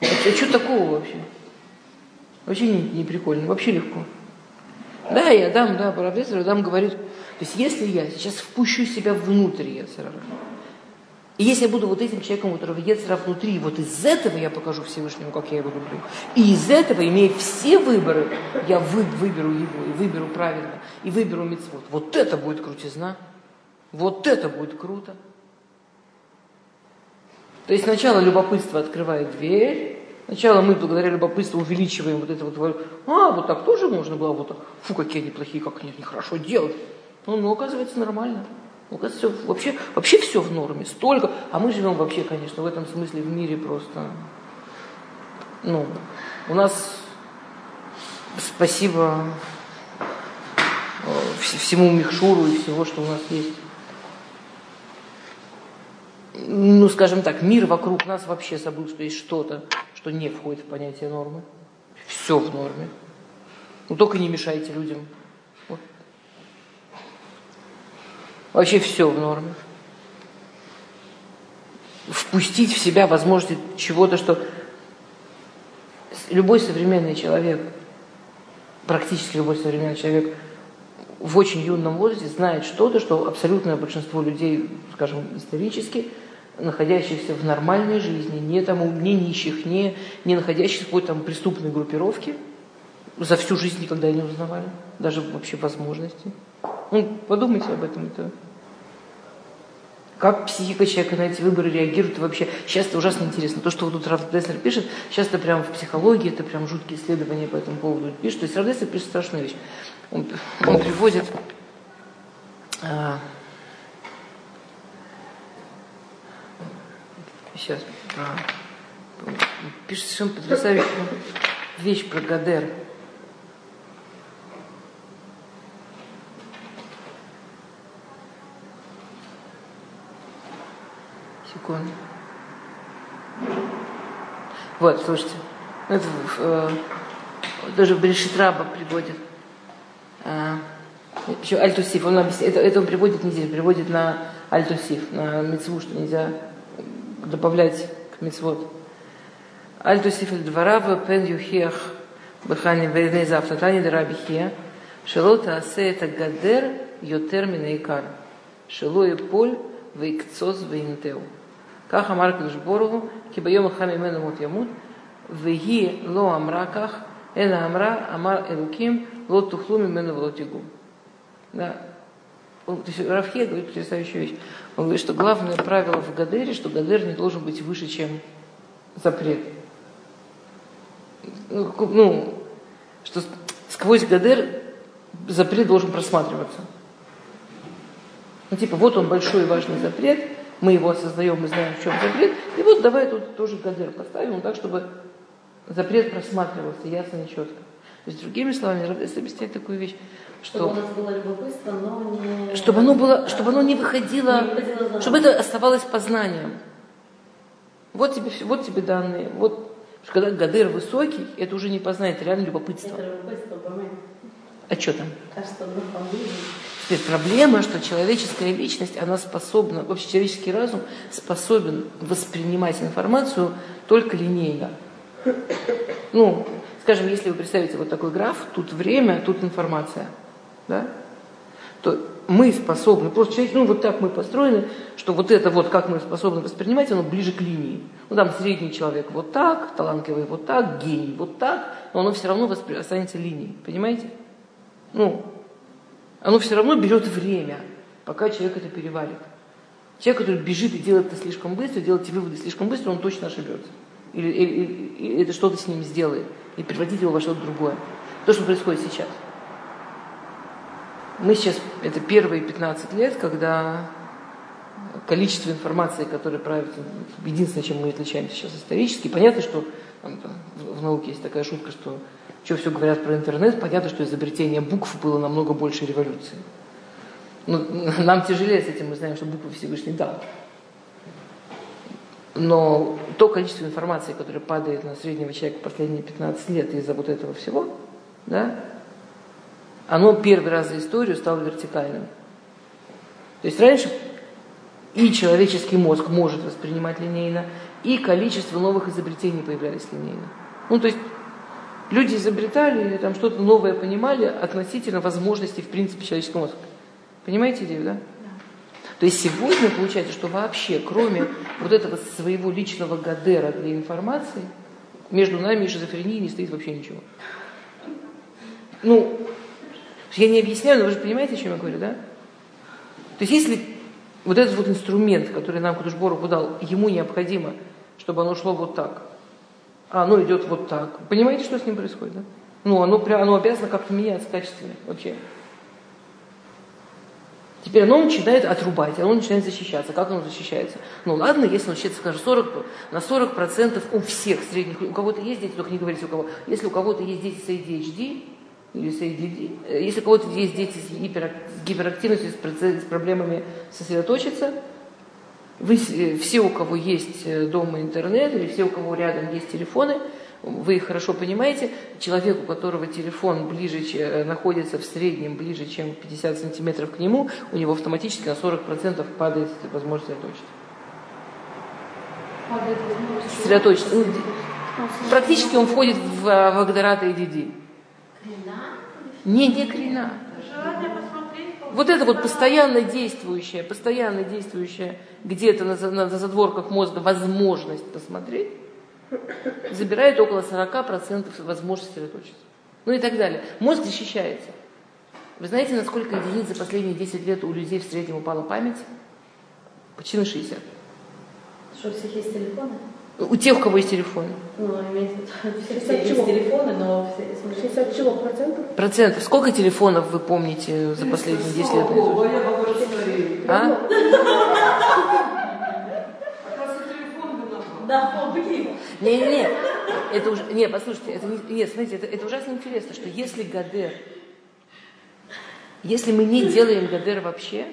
А, что такого вообще? Вообще не, не прикольно, вообще легко. Да, я дам, да, правда, дам говорит, то есть если я сейчас впущу себя внутрь Яцерара, и если я буду вот этим человеком, у которого Ецера внутри, вот из этого я покажу Всевышнему, как я его люблю. И из этого, имея все выборы, я вы, выберу его, и выберу правильно, и выберу мецвод. Вот это будет крутизна. Вот это будет круто. То есть сначала любопытство открывает дверь, Сначала мы благодаря любопытству увеличиваем вот это вот, а, вот так тоже можно было, вот так, фу, какие они плохие, как они нехорошо делать. Ну, ну, оказывается, нормально. Оказывается, все, вообще, вообще все в норме, столько. А мы живем вообще, конечно, в этом смысле в мире просто, ну, у нас, спасибо э, всему Михшуру и всего, что у нас есть. Ну, скажем так, мир вокруг нас вообще забыл, что есть что-то, что не входит в понятие нормы. Все в норме. Ну, только не мешайте людям Вообще все в норме. Впустить в себя возможность чего-то, что любой современный человек, практически любой современный человек в очень юном возрасте знает что-то, что абсолютное большинство людей, скажем, исторически, находящихся в нормальной жизни, не, там, не нищих, не, не находящихся в какой-то там преступной группировке, за всю жизнь никогда не узнавали, даже вообще возможности. Ну, подумайте об этом. Это... Как психика человека на эти выборы реагирует вообще. Сейчас это ужасно интересно. То, что вот тут Раф Деслер пишет, сейчас это прям в психологии, это прям жуткие исследования по этому поводу пишет. То есть Раф Деслер пишет страшную вещь. Он, он приводит а, сейчас про, пишет совершенно потрясающую вещь про Гадер. Секунду. Вот, слушайте. Это, э, даже Брешитраба приводит. Э, еще Альтусиф, он объясняет, это, это он приводит не здесь, приводит на Альтусиф, на мецву, что нельзя добавлять к мецвод. Альтусиф эль дварава пен юхех бахани вейней завтатани дарабихия шелота асе это гадер йотер минейкар шело и поль вейкцоз вейнтеу. כך אמר הקדוש ברוך הוא, כי ביום אחד ממנו מות ימות, והיא לא אמרה כך, Эна Амра, Амар Элуким, Лот Тухлуми Мену Влотигу. Да. Он, то есть Рафхе говорит потрясающую вещь. Он говорит, что главное правило в Гадере, что Гадер не должен быть выше, чем запрет. Ну, ну что сквозь Гадер запрет должен просматриваться. Ну, типа, вот он большой и важный запрет, мы его осознаем, мы знаем, в чем запрет, и вот давай тут тоже Гадер поставим так, чтобы запрет просматривался ясно и четко. То есть, другими словами, Равдес объясняет такую вещь, что... Чтобы у нас было любопытство, но не... Чтобы оно, было, чтобы оно не выходило, Не выходило чтобы это оставалось познанием. Вот тебе, вот тебе данные. Вот, что когда Гадер высокий, это уже не познание, это реально любопытство. Это любопытство, понимаете? А что там? Кажется, ну, фамилия. Теперь проблема, что человеческая личность, она способна, вообще человеческий разум способен воспринимать информацию только линейно. Ну, скажем, если вы представите вот такой граф, тут время, тут информация, да, то мы способны, просто человек, ну вот так мы построены, что вот это вот, как мы способны воспринимать, оно ближе к линии. Ну там средний человек вот так, талантливый вот так, гений вот так, но оно все равно воспри- останется линией, понимаете? Ну, оно все равно берет время, пока человек это переварит. Человек, который бежит и делает это слишком быстро, делает эти выводы слишком быстро, он точно ошибется. Или, или- или- это что-то с ним сделает и превратит его во что-то другое. То, что происходит сейчас. Мы сейчас, это первые 15 лет, когда количество информации, которое правит, единственное, чем мы отличаемся сейчас исторически, понятно, что там, в науке есть такая шутка, что что все говорят про интернет, понятно, что изобретение букв было намного больше революции. Ну, нам тяжелее с этим, мы знаем, что буквы Всевышний дал. Но то количество информации, которое падает на среднего человека последние 15 лет из-за вот этого всего, да, оно первый раз за историю стало вертикальным. То есть раньше и человеческий мозг может воспринимать линейно, и количество новых изобретений появлялись линейно. Ну, то есть люди изобретали, там что-то новое понимали относительно возможностей, в принципе, человеческого мозга. Понимаете идею, да? То есть сегодня получается, что вообще, кроме вот этого своего личного гадера для информации, между нами и шизофренией не стоит вообще ничего. Ну, я не объясняю, но вы же понимаете, о чем я говорю, да? То есть если вот этот вот инструмент, который нам Кудушбору дал, ему необходимо, чтобы оно шло вот так, а оно идет вот так. Понимаете, что с ним происходит, да? Ну, оно, оно обязано как-то меняться качественно вообще. Теперь оно начинает отрубать, оно начинает защищаться. Как оно защищается? Ну ладно, если он считается, скажем, 40, на 40% у всех средних, у кого-то есть дети, только не говорите у кого, если у кого-то есть дети с ADHD, или с ADD, э, если у кого-то есть дети с, гиперак- с гиперактивностью, с, с проблемами сосредоточиться, вы, э, все, у кого есть э, дома интернет, или все, у кого рядом есть телефоны, вы их хорошо понимаете, человек, у которого телефон ближе, э, находится в среднем ближе, чем 50 сантиметров к нему, у него автоматически на 40% падает возможность сосредоточиться. Сосредоточиться. Ну, Практически он входит в, в Агдарат ADD. Не, не крина. Желание Вот это вот постоянно действующее, постоянно действующее где-то на, за- на задворках мозга возможность посмотреть, забирает около 40% возможности сосредоточиться. Ну и так далее. Мозг защищается. Вы знаете, на сколько единиц за последние 10 лет у людей в среднем упала память? Почти на 60. Что, у всех есть телефоны? У тех, у кого есть телефон. Ну, имеется в виду, все, 60 все есть чего? телефоны, но все смотрят. 60 чего процентов? Процентов. Сколько телефонов вы помните за последние 10 лет? А? Не-не-не, это уже, не, послушайте, это не, нет, смотрите, это, это ужасно интересно, что если Гадер, если мы не делаем Гадер вообще,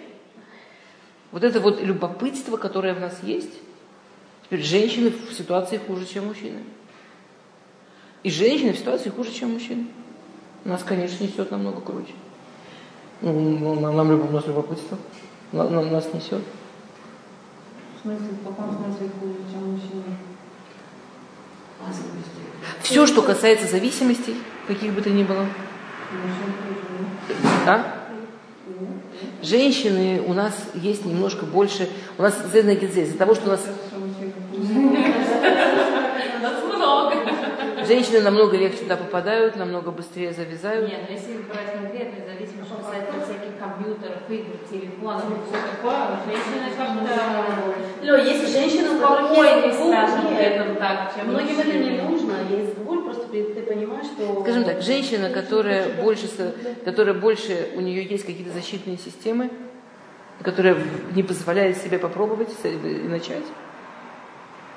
вот это вот любопытство, которое в нас есть, теперь женщины в ситуации хуже, чем мужчины. И женщины в ситуации хуже, чем мужчины. Нас, конечно, несет намного круче. Ну, ну, нам, нам любо- у нас любопытство. На- на- нас несет. В смысле, в каком смысле хуже, чем мужчина? Все, что касается зависимостей, каких бы то ни было, Да? Женщины у нас есть немножко больше, у нас из-за того, что у нас Кажется, мужчин хуже. Нас много. Женщины намного легче туда попадают, намного быстрее завязают. Нет, но если брать конкретную зависимость, что касается всяких компьютеров, игр, телефонов и все такое, женщины как-то Лё, есть женщины, у которых спокойнее нет. этому так, чем Многим это не нужно, есть боль, просто ты понимаешь, что... Скажем так, женщина, которая больше, которая больше, у нее есть какие-то защитные системы, которая не позволяет себе попробовать и начать.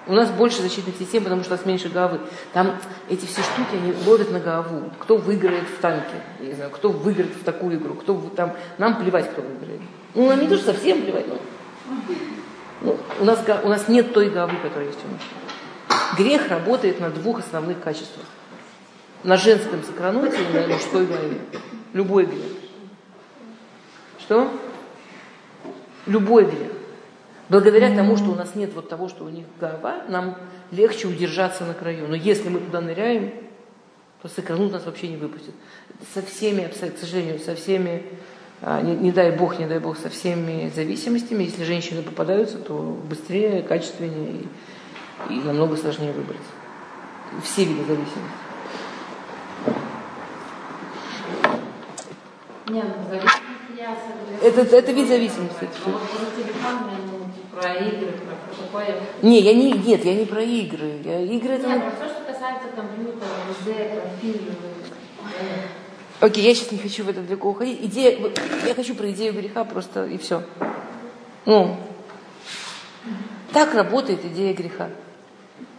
У нас больше защитных систем, потому что у нас меньше головы. Там эти все штуки, они ловят на голову. Кто выиграет в танке, я не знаю, кто выиграет в такую игру, кто там, нам плевать, кто выиграет. Ну, нам не то, что совсем плевать, но ну, у, нас, у нас нет той головы, которая есть у мужчин. Грех работает на двух основных качествах. На женском сокрануте и на мужской голове. Любой грех. Что? Любой грех. Благодаря тому, что у нас нет вот того, что у них голова, нам легче удержаться на краю. Но если мы туда ныряем, то сокранут нас вообще не выпустит. Со всеми, к сожалению, со всеми, а, не, не дай бог, не дай бог, со всеми зависимостями, если женщины попадаются, то быстрее, качественнее и, и намного сложнее выбрать. Все виды зависимости. Не, ну зависимость я. Это, это вид зависимости. Про игры, про такое. Не, я не, нет, я не про игры. Я, игры это... Нет, про все, что касается компьютера, фильмы. э, Окей, я сейчас не хочу в это далеко уходить. Идея, я хочу про идею греха просто и все. Ну, так работает идея греха.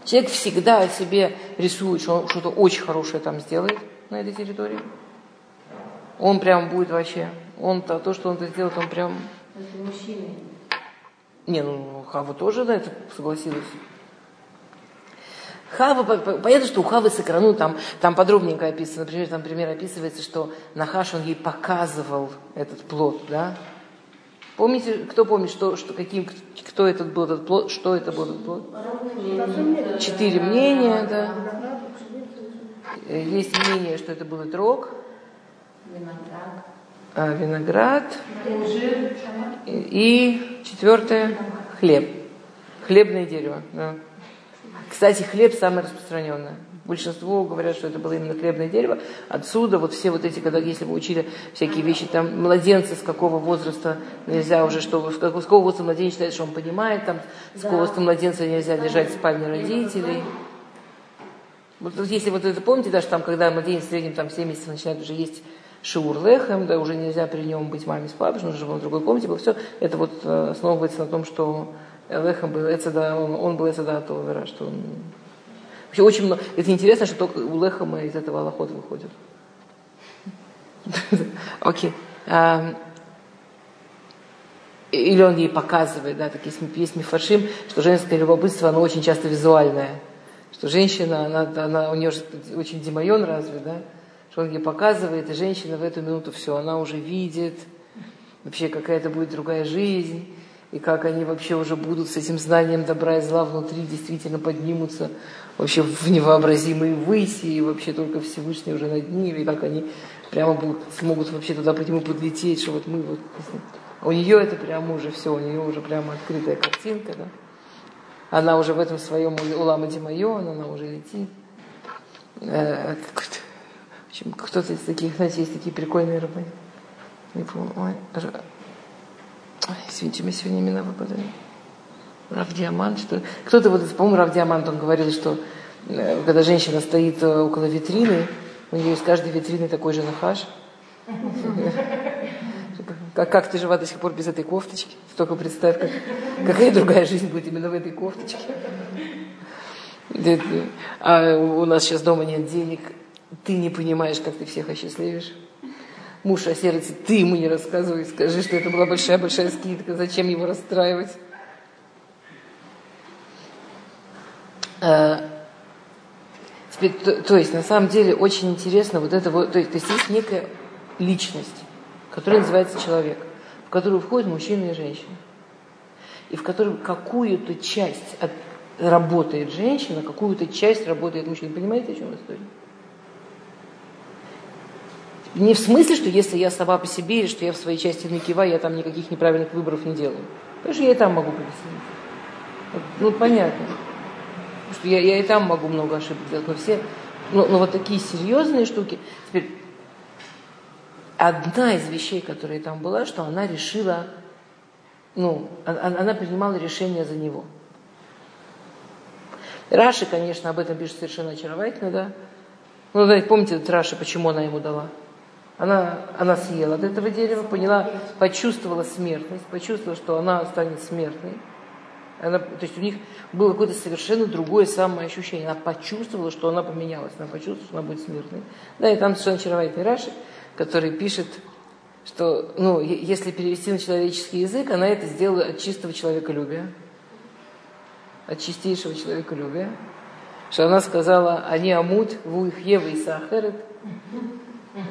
Человек всегда о себе рисует, что он что-то очень хорошее там сделает на этой территории. Он прям будет вообще, он то, то что он это сделает, он прям... Это мужчины. Не, ну Хава тоже на это согласилась. Хава, по- по- понятно, что у Хавы сыкрану там, там подробненько описано. Например, там пример описывается, что Нахаш, он ей показывал этот плод, да? Помните, кто помнит, что, что каким, кто этот был этот плод, что это был этот плод? Четыре мнения, да. Э, Есть мнение, что это был этрог, Виноград. А, виноград и, и четвертое хлеб. Хлебное дерево. Да. Кстати, хлеб самое распространенное. Большинство говорят, что это было именно хлебное дерево. Отсюда вот все вот эти, когда если вы учили всякие вещи, там младенцы с какого возраста нельзя уже, что с какого, возраста младенец считает, что он понимает, там с какого возраста младенца нельзя лежать в спальне родителей. Вот, вот если вот это помните, даже там, когда младенец в среднем там 7 месяцев начинает уже есть шиур лехем, да, уже нельзя при нем быть маме с папой, он в другой комнате был, все, это вот э, основывается на том, что лехем был, эцеда, он, он был эцеда Товера, что он... Вообще очень много, это интересно, что только у лехема из этого аллахот выходит. Окей. Ам, Или он ей показывает, да, так есть, мифаршим, что женское любопытство, оно очень часто визуальное. Что женщина, она, она, у нее же очень демайон развит, да, что он ей показывает, и женщина в эту минуту все, она уже видит, вообще какая-то будет другая жизнь, и как они вообще уже будут с этим знанием добра и зла внутри действительно поднимутся вообще в невообразимые выси, и вообще только Всевышний уже над ними, и как они прямо будут, смогут вообще туда по нему подлететь, что вот мы вот... У нее это прямо уже все, у нее уже прямо открытая картинка, да. Она уже в этом своем улама Димайон, она уже летит. Э, в общем, Кто-то из таких, знаете, есть такие прикольные рыбы. Не помню. Ой, р- Ой, извините, мне сегодня имена выпадают. Рав Диамант, что? Кто-то вот, по-моему, Рав Диамант, он говорил, что э, когда женщина стоит э, около витрины, у нее из каждой витрины такой же нахаш. Как, как ты жива до сих пор без этой кофточки? Только представь, как, какая другая жизнь будет именно в этой кофточке. А у нас сейчас дома нет денег. Ты не понимаешь, как ты всех осчастливишь. Муж осердится, ты ему не рассказывай, скажи, что это была большая-большая скидка, зачем его расстраивать. А, то, то есть, на самом деле, очень интересно вот это вот, то есть, то есть есть некая личность, которая называется человек, в которую входят мужчина и женщина. И в которой какую-то часть от- работает женщина, какую-то часть работает мужчина. Понимаете, о чем история? Не в смысле, что если я сама по себе, или что я в своей части накива, я там никаких неправильных выборов не делаю. Потому что я и там могу присоединиться. Ну, понятно. Потому что я, я и там могу много ошибок делать, но все ну, ну вот такие серьезные штуки. Теперь одна из вещей, которая там была, что она решила, ну, она, она принимала решение за него. Раши, конечно, об этом пишет совершенно очаровательно, да. Ну, да, помните Раши, почему она ему дала? Она, она съела от этого дерева, поняла, почувствовала смертность, почувствовала, что она станет смертной. Она, то есть у них было какое-то совершенно другое самоощущение. Она почувствовала, что она поменялась, она почувствовала, что она будет смертной. Да, и там совершенно очаровательный Раши, который пишет, что ну, если перевести на человеческий язык, она это сделала от чистого человеколюбия, от чистейшего человеколюбия, что она сказала, они амут, ву их ева и сахарет.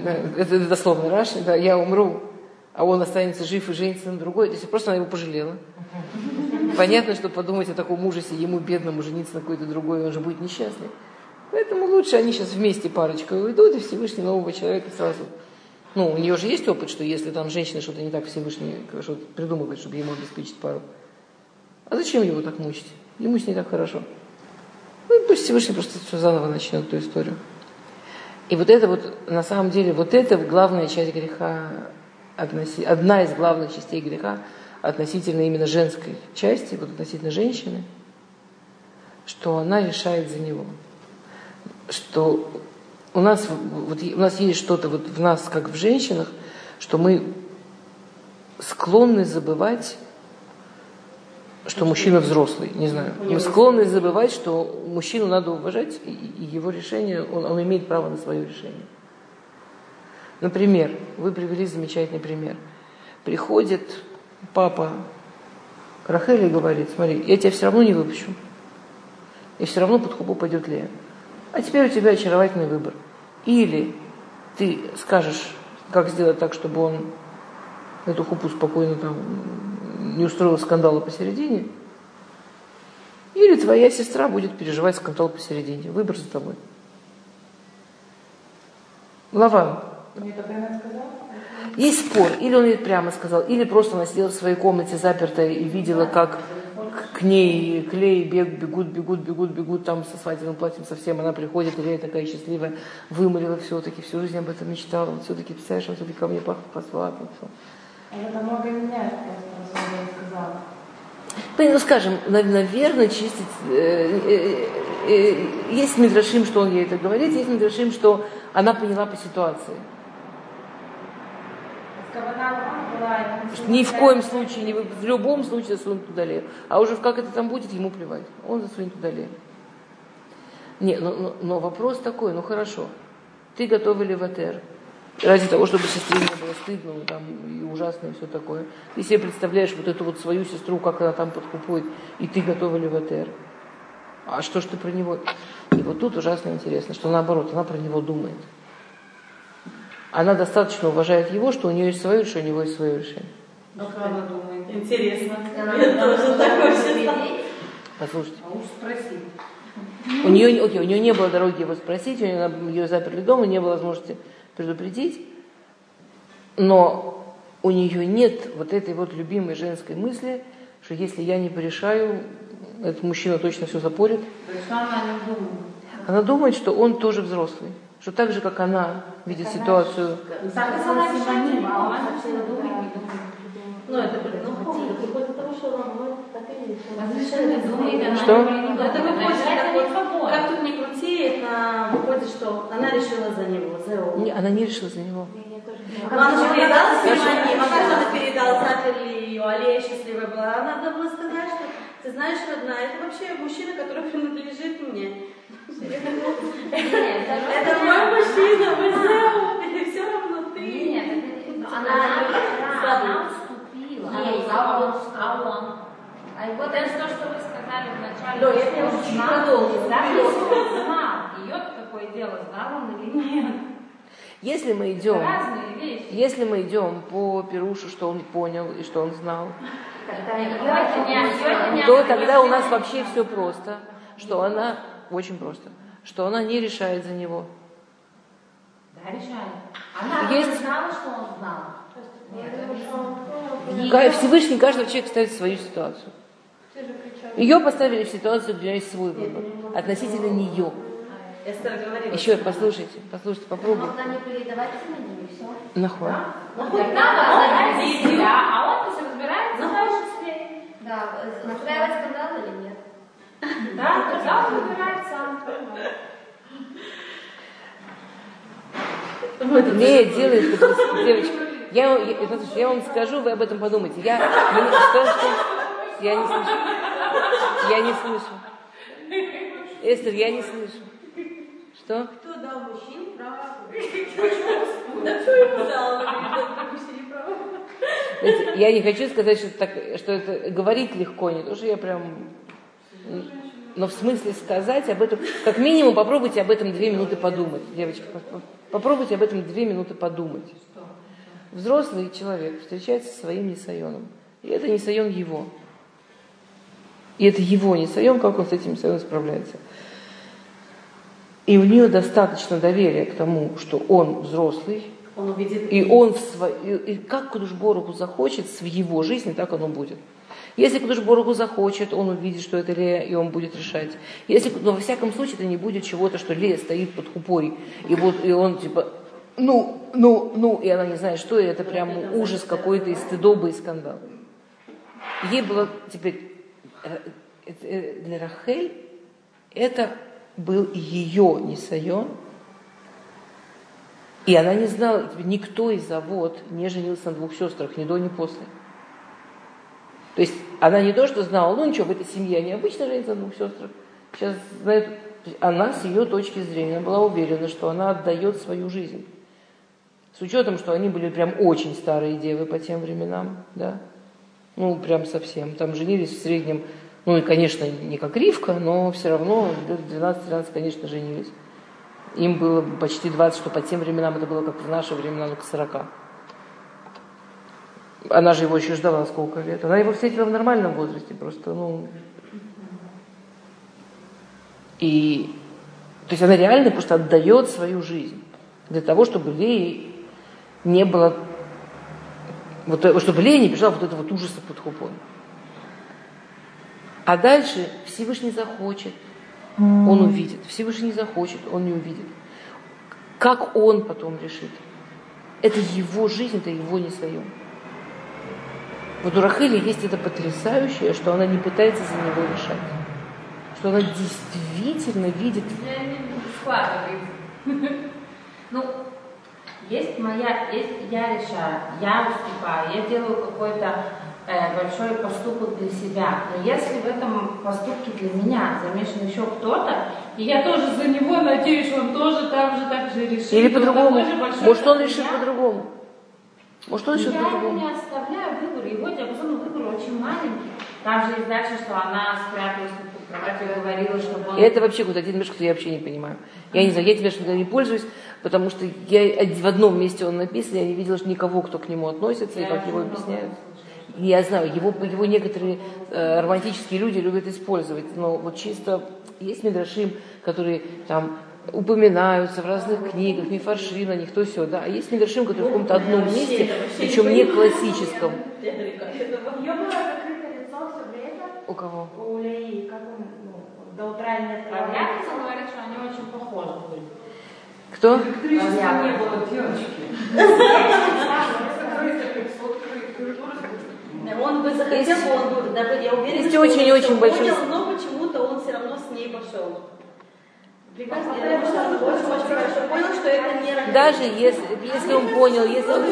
Да, это дословно Раши, да, я умру, а он останется жив и женится на другой. То есть просто она его пожалела. Понятно, что подумать о таком ужасе, ему бедному жениться на какой-то другой, он же будет несчастный. Поэтому лучше они сейчас вместе парочка уйдут, и Всевышний нового человека сразу ну, у нее же есть опыт, что если там женщина что-то не так Всевышний что придумывает, чтобы ему обеспечить пару. А зачем его так мучить? Ему с ней так хорошо. Ну, пусть Всевышний просто все заново начнет эту историю. И вот это вот, на самом деле, вот это главная часть греха, одна из главных частей греха относительно именно женской части, вот относительно женщины, что она решает за него. Что у нас, вот, у нас есть что-то вот в нас, как в женщинах, что мы склонны забывать, что мужчина взрослый, не знаю. Мы склонны забывать, что мужчину надо уважать, и его решение, он, он имеет право на свое решение. Например, вы привели замечательный пример. Приходит папа Рахели говорит, смотри, я тебя все равно не выпущу. И все равно под хубу пойдет Лея. А теперь у тебя очаровательный выбор. Или ты скажешь, как сделать так, чтобы он эту хупу спокойно там не устроил скандала посередине, или твоя сестра будет переживать скандал посередине. Выбор за тобой. Лаван. Есть спор. Или он ей прямо сказал, или просто она сидела в своей комнате запертая и видела, как к ней клей бег, бегут, бегут, бегут, бегут там со свадебным платьем совсем. Она приходит, и такая счастливая, вымолила все-таки, всю жизнь об этом мечтала. Все-таки, представляешь, он все-таки ко мне посватался. А это много меняет, просто, я сказала. Ну, ну, скажем, наверное, чистить... Э, э, э, есть Мидрашим, что он ей это говорит, есть Мидрашим, что она поняла по ситуации. Ни в коем случае, ни в, в любом случае засунуть туда лев. А уже как это там будет, ему плевать. Он засунет туда лев. Не, но, но, но вопрос такой, ну хорошо. Ты готова ли в АТР? Ради того, чтобы сестре не было стыдно там, и ужасно, и все такое. Ты себе представляешь вот эту вот свою сестру, как она там подкупует, и ты готова ли в АТР? А что ж ты про него? И вот тут ужасно интересно, что наоборот, она про него думает она достаточно уважает его, что у нее есть свое решение, у него есть свое решение. Ну, как она думает? Интересно. Я тоже такой Послушайте. А уж спроси. У нее, окей, у нее не было дороги его спросить, у нее, ее заперли дома, не было возможности предупредить, но у нее нет вот этой вот любимой женской мысли, что если я не порешаю, этот мужчина точно все запорит. То есть она не думает? Она думает, что он тоже взрослый что так же, как она видит ситуацию. Ну, это выходит от того, что она так и Что? Это выходит, как тут не крути, это выходит, что она решила за него, за Не, она не решила за него. Она же передала Симоне, она передала, запер ли ее, Алия счастливая была. Она надо было сказать, что ты знаешь, родная, это вообще мужчина, который принадлежит мне. Это мой мужчина, мы все, все равно ты. Нет, она, она уступила. А он, а он. А вот это то, что вы сказали вначале. Да, я уже продолжу. Даже если он знал, ее такое дело, знал он или нет. Если мы идем, если мы идем по Перушу, что он понял и что он знал, то тогда у нас вообще все просто, что она очень просто. Что она не решает за него. Да, решает. Она Есть... знала, что он знал. Всевышний каждого человека ставит в свою ситуацию. Ее поставили в ситуацию, где у нее есть свой выбор. Относительно нее. Еще послушайте, послушайте, попробуй. Можно не передавать симоним, и все. Нахуй. Ну, надо себя, а он пусть разбирается ней. Да, э, устраивать скандал или нет? Да, он выбирает сам. Лея делает, девочки, я, я, я вам скажу, вы об этом подумайте. Я, мне- что, что? Я не слышу. Я не слышу. Эстер, я не слышу. Что? Кто дал мужчин право? Да кто ему дал? Я не хочу сказать, что, так, что это говорить легко, не то, что я прям... Но в смысле сказать об этом, как минимум попробуйте об этом две минуты подумать, девочки. по- по- Попробуйте об этом две минуты подумать. Взрослый человек встречается со своим несайоном. И это несайон его. И это его несайон, как он с этим несайоном справляется. И у нее достаточно доверия к тому, что он взрослый, Он увидит. и он в сво- и, как Кудушборогу захочет в его жизни, так оно будет. Если Кудушборогу захочет, он увидит, что это Лея, и он будет решать. Если, но во всяком случае это не будет чего-то, что Лея стоит под хупой, и, вот, и он типа, ну, ну, ну, и она не знает, что, и это прям ужас какой-то, и стыдоба, и скандал. Ей было теперь, э, э, для Рахель это был ее несайон, и она не знала, никто из завод не женился на двух сестрах, ни до, ни после. То есть она не то, что знала, ну ничего, в этой семье они обычно женятся на двух сестрах. Сейчас знает, она с ее точки зрения была уверена, что она отдает свою жизнь. С учетом, что они были прям очень старые девы по тем временам, да. Ну, прям совсем. Там женились в среднем, ну и, конечно, не как Ривка, но все равно лет 12-13, конечно, женились. Им было почти 20, что по тем временам это было как в наши времена, ну, к 40. Она же его еще ждала сколько лет. Она его встретила в нормальном возрасте, просто, ну... И... То есть она реально просто отдает свою жизнь для того, чтобы Лее не было... Вот, э, чтобы Лея не бежала вот этого вот ужаса под хупой. А дальше Всевышний захочет, он увидит. Всевышний захочет, он не увидит. Как он потом решит? Это его жизнь, это его не свое. Вот у Рахели есть это потрясающее, что она не пытается за него решать. Что она действительно видит. Я не складываю. Ну, есть моя, есть я решаю, я выступаю, я делаю какой-то э, большой поступок для себя. Но если в этом поступке для меня замешан еще кто-то, и я тоже за него надеюсь, что он тоже там же так же решит. Или по-другому. Может, он решит я. по-другому. Может, он решит Я ему по-другому. не оставляю выбор, его диапазон выбора очень маленький. Там же есть дальше, что она спряталась под кроватью и говорила, чтобы он... И это вообще какой-то один мешок, что я вообще не понимаю. Я не знаю, я этим мешком не пользуюсь, потому что я в одном месте он написан, я не видела никого, кто к нему относится и как его объясняют. Я знаю, его, его некоторые э, романтические люди любят использовать, но вот чисто есть Мидрашим, которые там упоминаются в разных книгах, мифаршим на них, то все, да. А есть Мидрашим, который в каком-то одном месте, причем не классическом. У кого? У Леи, как он, ну, до утра не А открывал. Ягодца говорит, что они очень похожи были. Кто? Электричества не было, девочки. Он бы захотел, он бы, да, я уверена, что он очень-очень всё большой- понял, но почему-то он все равно с ней пошел. Прекрасно. Я думаю, что он очень-очень хорошо понял, что это не. Даже если, если он понял, если он...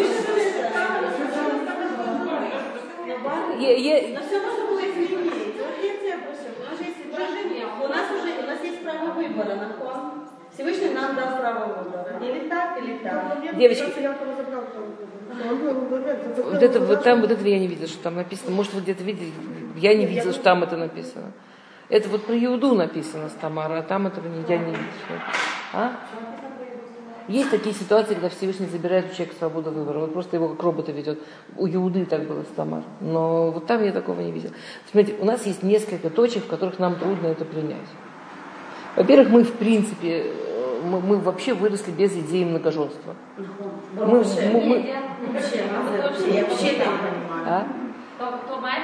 Е- е- Но все можно было изменить. Вот я. У нас уже у нас есть право выбора, нахон. Всевышний нам дал право выбора. Или так, или так. Девочки, Вот это вот там, вот этого я не видела, что там написано. Может, вы где-то видели? Я не видела, что там это написано. Это вот про Иуду написано с Тамара, а там этого не, я не видела. А? Есть такие ситуации, когда Всевышний забирает у человека свободу выбора. Вот просто его как робота ведет. У Иуды так было с Тамар. Но вот там я такого не видела. Смотрите, у нас есть несколько точек, в которых нам трудно это принять. Во-первых, мы в принципе, мы, мы вообще выросли без идеи многоженства. Мы, мы- мы- Вообще, вообще, я вообще это не понимаю. а?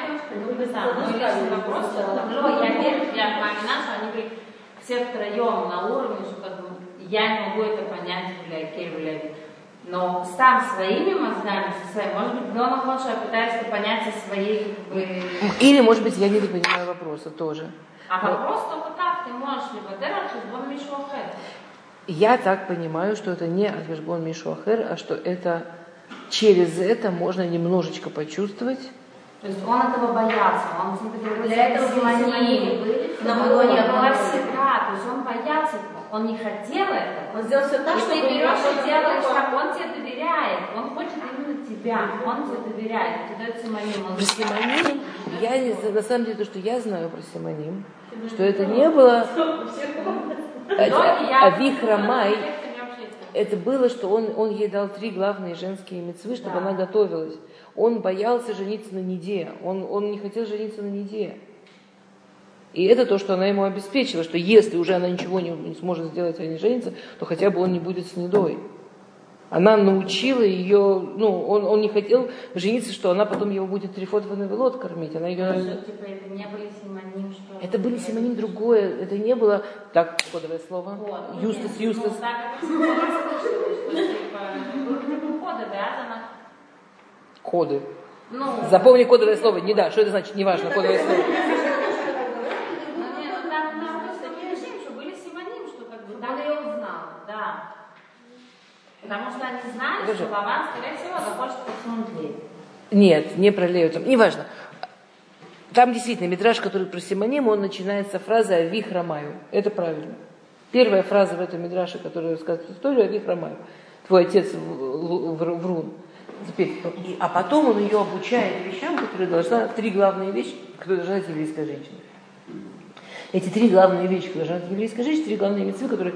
Девушка, не знаю, мой личный вопрос, но я верю, я понимаю, что они были все втроем на уровне, что как бы я не могу это понять, бля, Кель, бля. Но сам своими мозгами, со своим, может быть, дома хочешь, я пытаюсь это понять со своей. Или, может быть, я не понимаю вопроса тоже. А вопрос только так, ты можешь либо делать, либо Мишу Ахер. Я так понимаю, что это не Ахешбон Мишу Ахер, а что это через это можно немножечко почувствовать. То есть он этого боялся, он смотрел Для этого симоним, были Но он не было. всегда, то есть он боялся этого, он не хотел этого. Он сделал все так, И чтобы ты берешь и делаешь так, он тебе доверяет, он хочет именно тебя, он тебе доверяет, тебе дает симоним. Он Про Симоним, я не знаю, на самом деле, то, что я знаю про Симоним, что это не было Не общается. это было, что он, он ей дал три главные женские мецвы, чтобы Да. она готовилась. Он боялся жениться на Неде, он, он не хотел жениться на Неде. И это то, что она ему обеспечила, что если уже она ничего не, не сможет сделать, а не женится, то хотя бы он не будет с Недой. Она научила ее, ну, он, он не хотел жениться, что она потом его будет трифот ванавелот кормить. Она ее... Что, типа, это не были симоним, что... Это были симоним другое, это не было, так, кодовое слово, Вот. Юстас, Ну, Юстас. так это что, типа, был типа коды, да, она... Коды. Ну, Запомни кодовое слово. Не да, что это значит, неважно, кодовое слово. Ну, не, ну там, там такие что были симоним, что как бы там ее узнал, да. Потому что они знали, Подожди. что Лаван, скорее всего, захочет посмотреть. Нет, не про Лею, там, неважно. Там действительно метраж, который про Симоним, он начинается фразы «Авих Рамаю». Это правильно. Первая фраза в этом мидраше, которая рассказывает историю «Авих Рамаю». Твой отец врун. Теперь, а потом он ее обучает вещам, которые должна, три главные вещи, которые должна знать еврейская женщина. Эти три главные вещи, которые должна знать еврейская женщина, три главные митцвы, которые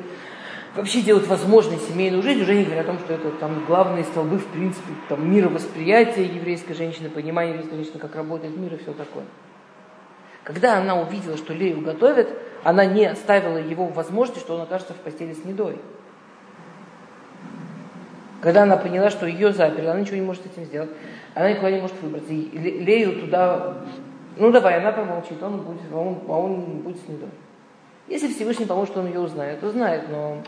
вообще делают возможной семейную жизнь, уже не говоря о том, что это там главные столбы, в принципе, там, мировосприятия еврейской женщины, понимание еврейской женщины, как работает мир и все такое. Когда она увидела, что Лею готовят, она не оставила его возможности, что он окажется в постели с Недой. Когда она поняла, что ее заперли, она ничего не может с этим сделать, она никуда не может выбраться. И Ле- Лею туда, ну давай, она помолчит, он будет, он, а он будет с Недой. Если Всевышний поможет, он ее узнает, то знает, но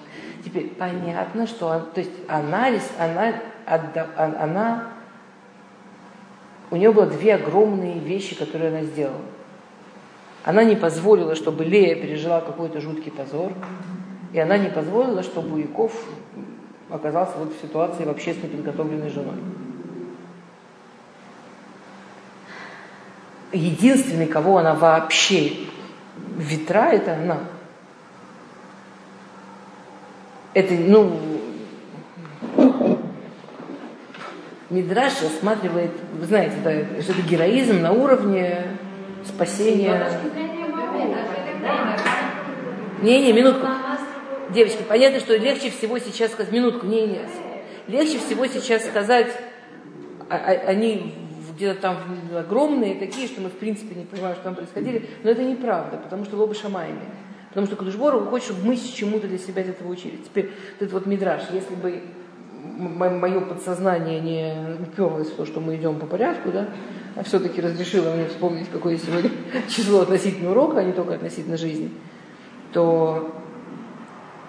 теперь понятно, что он- то есть анализ, она, отда- она, у нее было две огромные вещи, которые она сделала. Она не позволила, чтобы Лея пережила какой-то жуткий позор, и она не позволила, чтобы Яков оказался вот в ситуации вообще с неподготовленной женой. Единственный, кого она вообще ветра, это она. Это, ну, Мидраш рассматривает, вы знаете, да, что это героизм на уровне спасения. Не-не, минутку. Девочки, понятно, что легче всего сейчас сказать, минутку, не, не, легче всего сейчас сказать, а- а- они где-то там огромные такие, что мы в принципе не понимаем, что там происходили, но это неправда, потому что лобы шамаями. Потому что Кудышбору хочет, чтобы мы чему-то для себя от этого учили. Теперь вот этот вот мидраж, если бы мое подсознание не уперлось в то, что мы идем по порядку, да, а все-таки разрешило мне вспомнить, какое сегодня число относительно урока, а не только относительно жизни, то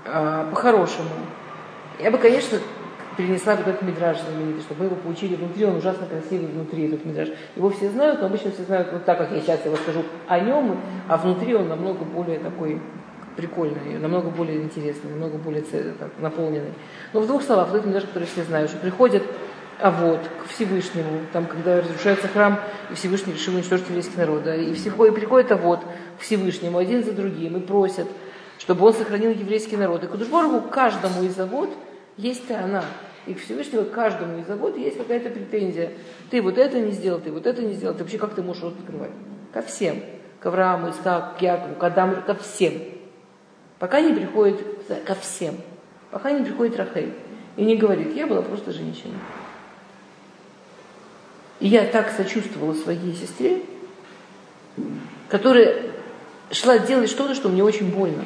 а, по-хорошему. Я бы, конечно, перенесла вот этот мидраж знаменитый, чтобы мы его получили внутри, он ужасно красивый внутри, этот мидраж. Его все знают, но обычно все знают вот так, как я сейчас его скажу о нем, а внутри он намного более такой прикольный, намного более интересный, намного более так, наполненный. Но в двух словах, вот этот мидраж, который все знают, что приходит а вот к Всевышнему, там, когда разрушается храм, и Всевышний решил уничтожить еврейский народ, да, и, всего, и приходит а вот к Всевышнему один за другим и просят, чтобы он сохранил еврейский народ. И Кудушборгу каждому из завод есть ты она. И к Всевышнему каждому из завод есть какая-то претензия. Ты вот это не сделал, ты вот это не сделал. Ты вообще как ты можешь рот открывать? Ко всем. К Аврааму, Исааку, к Якову, к Адаму, ко всем. Пока не приходит ко всем. Пока не приходит Рахель. И не говорит, я была просто женщиной. И я так сочувствовала своей сестре, которая шла делать что-то, что мне очень больно.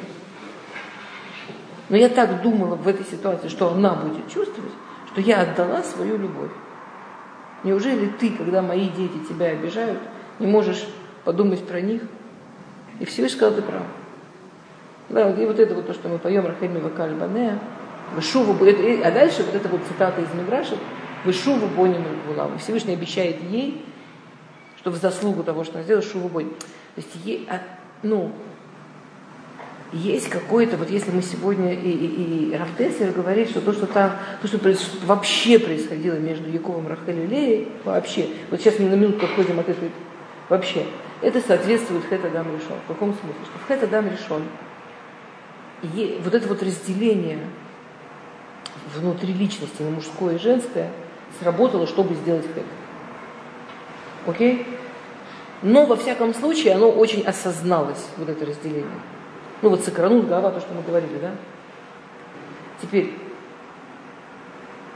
Но я так думала в этой ситуации, что она будет чувствовать, что я отдала свою любовь. Неужели ты, когда мои дети тебя обижают, не можешь подумать про них? И Всевышний сказал, ты прав. Да, и вот это вот то, что мы поем Рахельми Вакаль Банея, Вышуву, а дальше вот это вот цитата из Миграша, Вышуву Бонину Гулам. Всевышний обещает ей, что в заслугу того, что она сделала, Шуву Бонин. То есть, ей, а, ну, есть какое-то, вот если мы сегодня, и, и, и Рафтеслер говорит, что то, что там, то, что вообще происходило между Яковом, Рахель и Леей, вообще, вот сейчас мы на минутку отходим от этого, вообще, это соответствует Хэтадам решен. В каком смысле? Что в решен вот это вот разделение внутри личности на мужское и женское сработало, чтобы сделать хэт. Окей? Но во всяком случае оно очень осозналось, вот это разделение. Ну вот сокранут голова, то, что мы говорили, да? Теперь,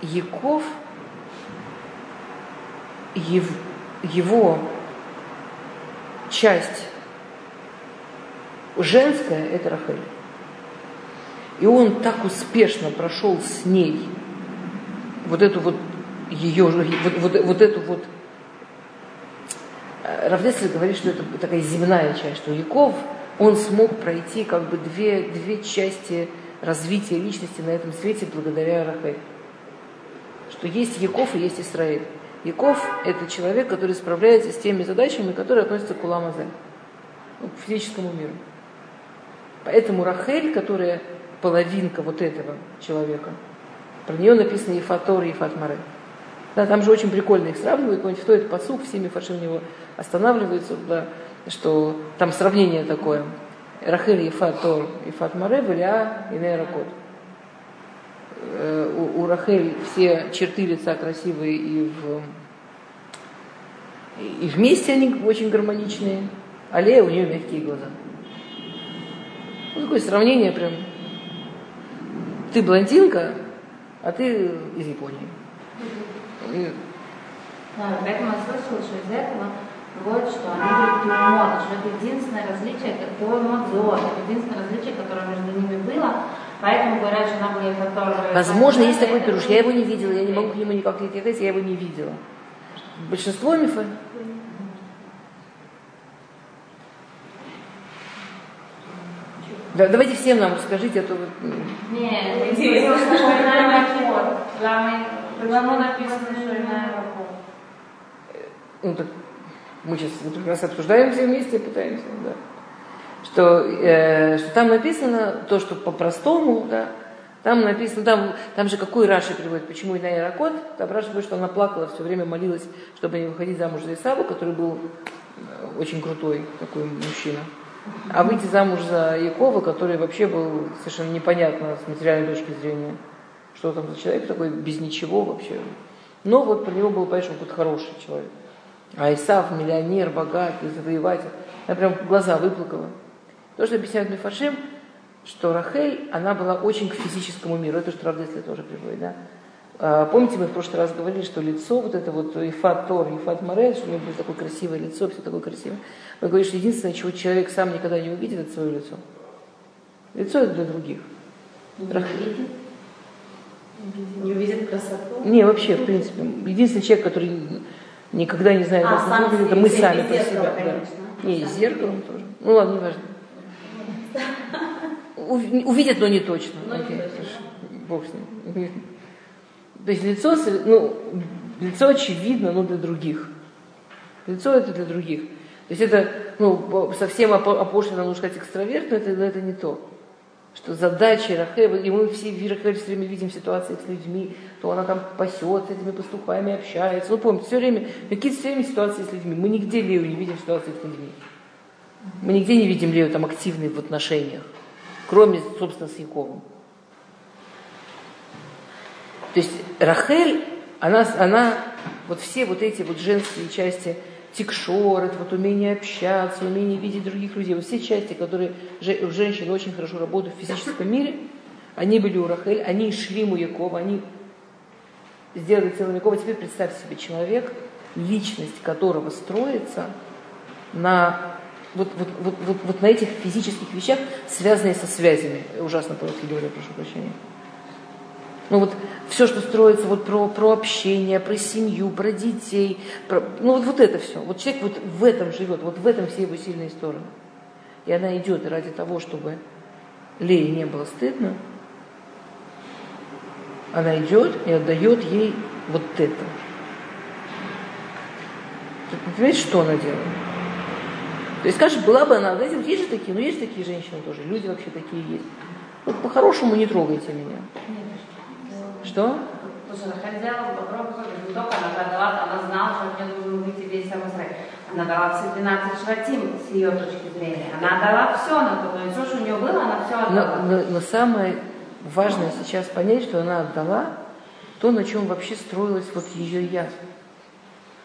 Яков, его, его часть женская – это Рахель. И он так успешно прошел с ней вот эту вот ее, вот, вот, вот эту вот э, Равдеслер говорит, что это такая земная часть, что Яков, он смог пройти как бы две, две части развития личности на этом свете благодаря Рахель. Что есть Яков и есть Израиль. Яков – это человек, который справляется с теми задачами, которые относятся к Уламазе, ну, к физическому миру. Поэтому Рахель, которая половинка вот этого человека. Про нее написано Ефатор и Ефатмаре. Да, там же очень прикольно их сравнивают, какой-нибудь стоит посук, все мифаши в него останавливаются, да, что там сравнение такое. Рахель Ефатор и Фатмаре, Валя и Нейракот. Э, у, у Рахель все черты лица красивые и, в, и вместе они очень гармоничные, а Лея у нее мягкие глаза. Ну, такое сравнение прям ты блондинка, а ты из Японии. Да, поэтому я слышала, что из этого вот что они были тюрмот, что это единственное различие, тюрмот зор, это единственное различие, которое между ними было, поэтому говорят, что она была которая... Возможно, есть такой пируш, я его не видела, я не могу к нему никак ответить, я его не видела. Большинство мифов. Да, давайте всем нам расскажите, а то вы... Нет, интересно, что иная Почему написано, что иная Ну так мы сейчас как раз обсуждаем все вместе, пытаемся, да. Что, э, что там написано то, что по-простому, да, там написано, там, там же какой Раши приводит, почему Иная Ракот, там Раши говорит, что она плакала, все время молилась, чтобы не выходить замуж за Исаву, который был э, очень крутой такой мужчина. А выйти замуж за Якова, который вообще был совершенно непонятно с материальной точки зрения, что там за человек такой, без ничего вообще. Но вот про него было понятно, он какой-то хороший человек. А Исав, миллионер, богатый, завоеватель. Я прям глаза выплакала. То, что объясняют Мифашим, что Рахель, она была очень к физическому миру. Это что Равдесли тоже приводит, да? А, помните, мы в прошлый раз говорили, что лицо, вот это вот Ифат Тор, Ифат Море, что у него было такое красивое лицо, все такое красивое. Вы говорите, что единственное, чего человек сам никогда не увидит, это свое лицо. Лицо это для других. Не увидит? Не увидит красоту? Не, вообще, в принципе. Единственный человек, который никогда не знает, а, как выглядит, это мы сами себя. Конечно. Да. Не, и зеркалом тоже. Ну ладно, не важно. Увидят, но не точно. Но Окей, не точно. Бог с ним. То есть лицо, ну, лицо очевидно, но для других. Лицо это для других. То есть это ну, совсем опошленно, нужно сказать, экстраверт, но это, но это не то. Что задача Рахель, и мы все в Рахель все время видим ситуации с людьми, то она там пасет с этими пастухами, общается. Ну, помните, все время, какие-то все время ситуации с людьми. Мы нигде Лею не видим ситуации с людьми. Мы нигде не видим Лею там активной в отношениях, кроме, собственно, с Яковом. То есть Рахель, она, она вот все вот эти вот женские части, тикшор, это вот умение общаться, умение видеть других людей, вот все части, которые у женщин очень хорошо работают в физическом мире, они были у Рахель, они шли у Якова, они сделали целым Якова. Теперь представь себе человек, личность которого строится на вот, вот, вот, вот, вот на этих физических вещах, связанные со связями. Ужасно по-русски говорю, прошу прощения. Ну вот все, что строится вот про, про общение, про семью, про детей, про, ну вот, вот это все. Вот человек вот в этом живет, вот в этом все его сильные стороны. И она идет ради того, чтобы Лее не было стыдно, она идет и отдает ей вот это. Вы понимаете, что она делает? То есть, скажешь, была бы она, знаете, вот есть же такие, ну есть же такие женщины тоже, люди вообще такие есть. Вот по-хорошему не трогайте меня. Что? Слушай, Рахель сделала попробуй, не только она дала, она знала, что нее должен выйти весь Самосрай. Она дала все 12 шватим с ее точки зрения. Она дала все на то, то все, что у нее было, она все отдала. Но, но, но самое важное сейчас понять, что она отдала то, на чем вообще строилась вот ее я.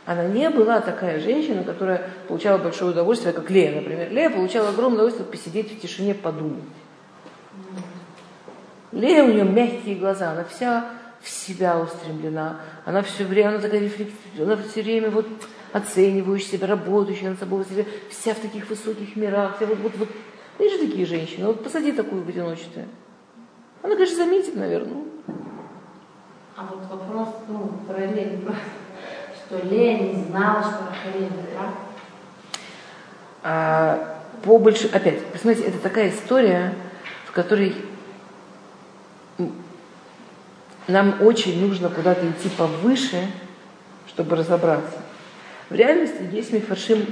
Она не была такая женщина, которая получала большое удовольствие, как Лея, например. Лея получала огромное удовольствие посидеть в тишине, подумать. Лея у нее мягкие глаза, она вся в себя устремлена, она все время, она такая рефлексия, она все время вот оценивающая себя, работающая над собой, себя, вся в таких высоких мирах, вся вот, вот, вот. Есть же такие женщины, вот посади такую в одиночестве. Она, конечно, заметит, наверное. А вот вопрос, ну, про лень, что лень не знала, что Рахель да? А, по больше, опять, посмотрите, это такая история, в которой нам очень нужно куда-то идти повыше, чтобы разобраться. В реальности есть мифаршим,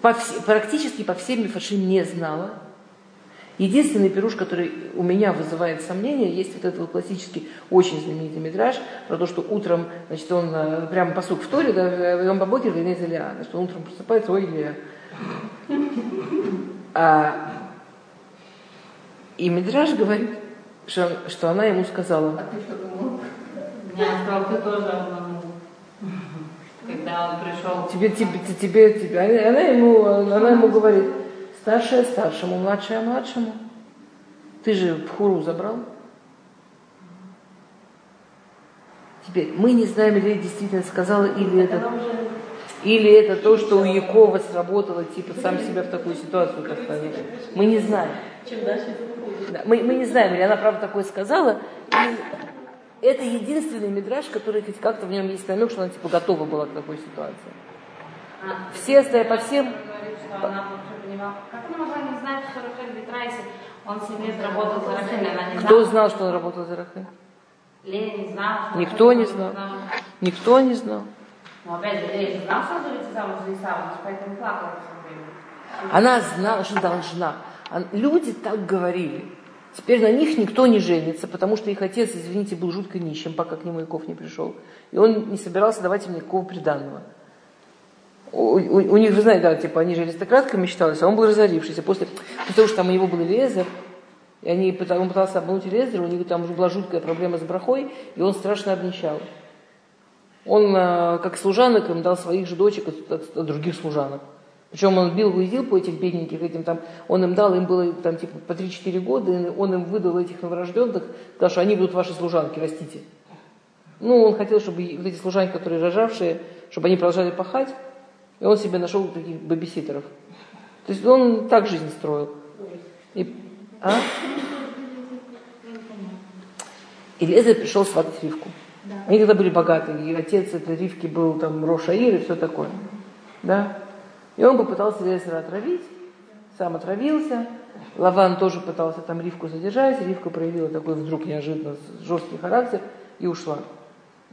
по вс- практически по всем мифаршим не знала. Единственный пируш, который у меня вызывает сомнения, есть вот этот вот классический, очень знаменитый мидраж про то, что утром, значит, он э, прямо посук в Торе, да, он по бокер Илья, что он утром просыпается, ой, Илья. А, и мидраж говорит, что, что она ему сказала, А ты что думал? Мне сказал, ты тоже обманул. Когда он пришел. тебе, тебе, тебе, тебе. Она ему, она ему говорит, старшая старшему, младшая младшему. Ты же Пхуру забрал. Теперь, мы не знаем, или действительно сказала, или это, или это то, что у Якова сработало, типа сам себя в такую ситуацию поставил. Мы не знаем. Чем дальше. Да, мы, мы не знаем, или она правда такое сказала. И это единственный мидраж, который хоть как-то в нем есть намек, что она типа готова была к такой ситуации. А, Все остальные, по всем, говорит, понимала. Как она могла не знать, что Рахель Битрайси, он себе работал за Рахель, она не кто знал, что он работал за Рахель? Лея не знала, Никто не знал. Никто не знал. Но опять же, Лея не знала, что он выйти замуж за Исава, она поэтому плакала все время. Она знала, что должна. А Люди так говорили. Теперь на них никто не женится, потому что их отец, извините, был жутко нищим, пока к нему Яков не пришел. И он не собирался давать им никакого приданного. У, у- у них, вы знаете, да, типа, они же аристократками считались, а он был разорившийся. После, после того, что там у него был Элиезер, и они, он пытался обмануть Элиезера, у них там уже была жуткая проблема с брахой, и он страшно обнищал. Он, э, как служанок, им дал своих же дочек от, от- от других служанок. Причем он бил, уездил по этих бедненьких, этим там, он им дал, им было там типа по 3-4 года, и он им выдал этих новорожденных, сказал, что они будут ваши служанки, растите. Ну, он хотел, чтобы вот эти служанки, которые рожавшие, чтобы они продолжали пахать, и он себе нашел таких бабиситеров. То есть он так жизнь строил. И, а? Лезер пришел сватать Ривку. Они тогда были богатые, и отец этой Ривки был там Рошаир и все такое. Да? И он попытался Лезера отравить, сам отравился. Лаван тоже пытался там Ривку задержать. Ривка проявила такой вдруг неожиданно жесткий характер и ушла.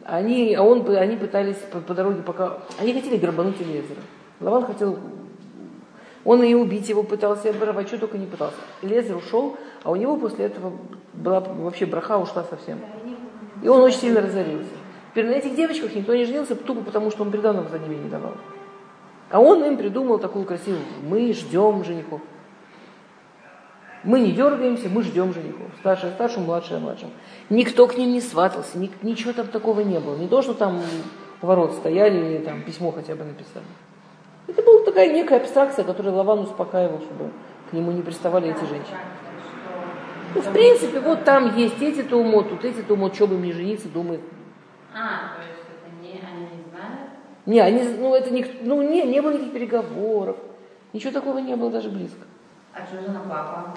Они, а он, они пытались по, по дороге пока... Они хотели грабануть Элезера. Лаван хотел... Он и убить его пытался, и оборвать, что только не пытался. Элезер ушел, а у него после этого была вообще браха ушла совсем. И он очень сильно разорился. Теперь на этих девочках никто не женился тупо потому, что он приданного за ними не давал. А он им придумал такую красивую. Мы ждем женихов. Мы не дергаемся, мы ждем женихов. Старшая старшему, младшая младшему. Никто к ним не сватался, ни- ничего там такого не было. Не то, что там ворот стояли или там письмо хотя бы написали. Это была такая некая абстракция, которую Лаван успокаивал, чтобы к нему не приставали эти женщины. Ну, в принципе, вот там есть эти-то умот, тут эти-то умот, что бы им не жениться, думает. А, то есть это не, они не знают? Не, они, ну, это не, ну, не, не было никаких переговоров. Ничего такого не было даже близко. А что же она плакала?